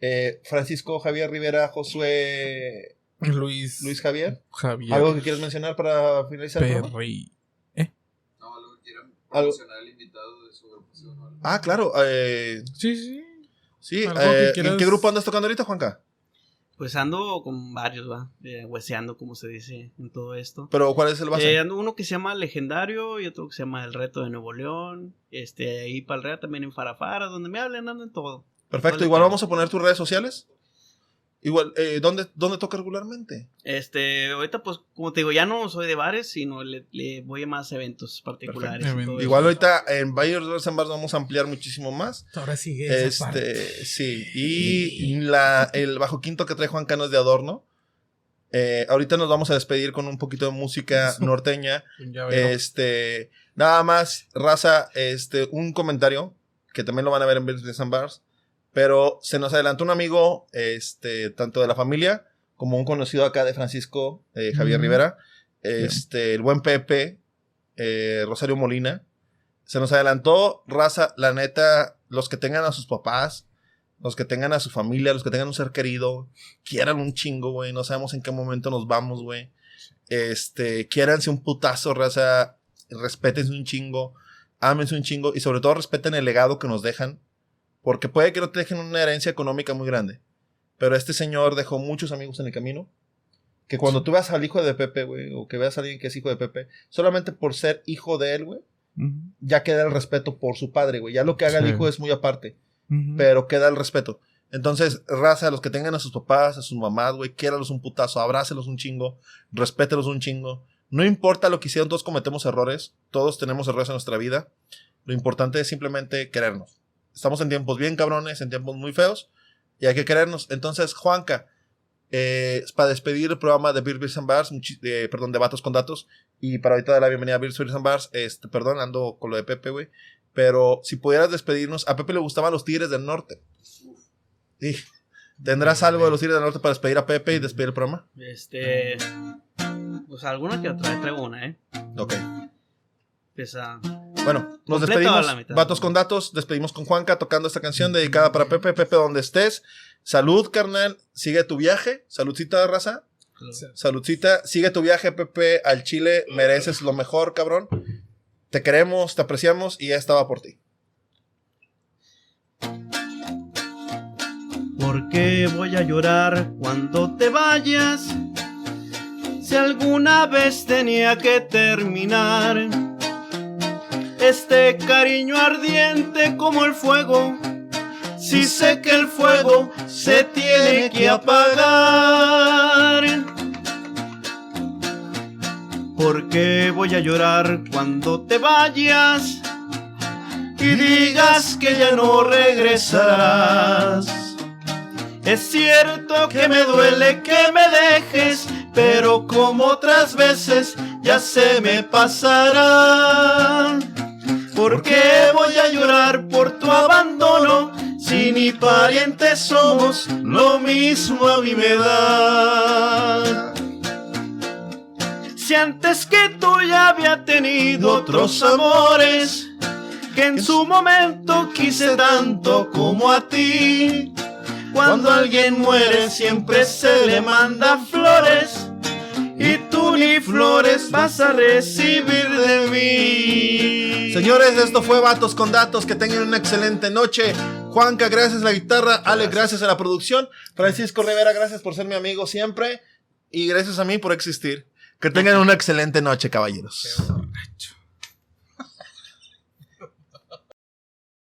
Speaker 2: Eh, Francisco Javier Rivera, Josué
Speaker 3: Luis,
Speaker 2: Luis Javier.
Speaker 3: Javier
Speaker 2: ¿Algo que quieras mencionar para finalizar? el programa?
Speaker 3: Perry.
Speaker 5: No, algo que quieran
Speaker 2: Algo-
Speaker 5: promocionar al invitado de su agrupación. o algo.
Speaker 2: Ah, claro. eh,
Speaker 3: Sí, sí.
Speaker 2: sí. Eh,
Speaker 3: que
Speaker 2: ¿En qué grupo andas tocando ahorita, Juanca?
Speaker 4: Pues ando con varios, va, eh, hueseando, como se dice en todo esto.
Speaker 2: Pero ¿cuál es el base?
Speaker 4: Eh, ando uno que se llama Legendario y otro que se llama El Reto de Nuevo León. Este, ahí para el Rea también en Farafara, donde me hablen, ando en todo.
Speaker 2: Perfecto.
Speaker 4: ¿cuál
Speaker 2: Igual vamos a poner tus redes sociales. Igual, eh, ¿dónde, ¿dónde toca regularmente?
Speaker 4: Este, ahorita pues, como te digo, ya no soy de bares, sino le, le voy a más eventos particulares.
Speaker 2: Igual ahorita en Bayers Bars and Bars vamos a ampliar muchísimo más.
Speaker 3: Ahora sigue esa parte.
Speaker 2: Este, sí. Y la, el bajo quinto que trae Juan Cano es de adorno. Eh, ahorita nos vamos a despedir con un poquito de música norteña. Este, nada más, raza, este, un comentario que también lo van a ver en Bills and Bars. Pero se nos adelantó un amigo, este, tanto de la familia como un conocido acá de Francisco, eh, Javier. Rivera, este, el buen Pepe, eh, Rosario Molina. Se nos adelantó, raza, la neta, los que tengan a sus papás, los que tengan a su familia, los que tengan un ser querido, quieran un chingo, güey. No sabemos en qué momento nos vamos, güey. Este, quiéranse un putazo, raza. Respétense un chingo. Ámense un chingo. Y sobre todo respeten el legado que nos dejan. Porque puede que no te dejen una herencia económica muy grande. Pero este señor dejó muchos amigos en el camino. Que cuando tú veas al hijo de Pepe, güey, o que veas a alguien que es hijo de Pepe, solamente por ser hijo de él, güey, ya queda el respeto por su padre, güey. Ya lo que haga el hijo es muy aparte pero queda el respeto. Entonces, raza, los que tengan a sus papás, a sus mamás, güey, quiéralos un putazo, abrácelos un chingo, respételos un chingo. No importa lo que hicieron, todos cometemos errores, todos tenemos errores en nuestra vida. Lo importante es simplemente querernos. Estamos en tiempos bien cabrones, en tiempos muy feos, y hay que querernos. Entonces, Juanca, eh, para despedir el programa de Beer Beers and Bars, eh, perdón, de Vatos con Datos, y para ahorita dar la bienvenida a Beer Beers and Bars, este, perdón, ando con lo de Pepe, güey, pero si pudieras despedirnos, a Pepe le gustaban los Tigres del Norte. Sí. ¿Tendrás algo de los Tigres del Norte para despedir a Pepe y despedir el programa?
Speaker 4: Este, pues alguna que otra, traigo una, ¿eh?
Speaker 2: Ok.
Speaker 4: Empieza.
Speaker 2: Bueno, nos despedimos. Vatos con datos. Despedimos con Juanca tocando esta canción dedicada para Pepe. Pepe, donde estés. Salud, carnal. Sigue tu viaje. Saludcita, raza. Saludcita. Sigue tu viaje, Pepe, al Chile. Mereces lo mejor, cabrón. Te queremos, te apreciamos y ya estaba por ti.
Speaker 4: ¿Por qué voy a llorar cuando te vayas? Si alguna vez tenía que terminar este cariño ardiente como el fuego. Si sé que el fuego se tiene que apagar. ¿Por qué voy a llorar cuando te vayas? Y digas que ya no regresarás. Es cierto que me duele que me dejes, pero como otras veces ya se me pasará. ¿Por qué voy a llorar por tu abandono? Si ni parientes somos, lo mismo a mí me da. Si antes que tú ya había tenido otros amores, que en su momento quise tanto como a ti. Cuando alguien muere siempre se le manda flores y tú ni flores vas a recibir de mí.
Speaker 2: Señores, esto fue Vatos con Datos. Que tengan una excelente noche. Juanca, gracias a la guitarra. Ale, gracias a la producción. Francisco Rivera, gracias por ser mi amigo siempre. Y gracias a mí por existir. Que tengan una excelente noche, caballeros.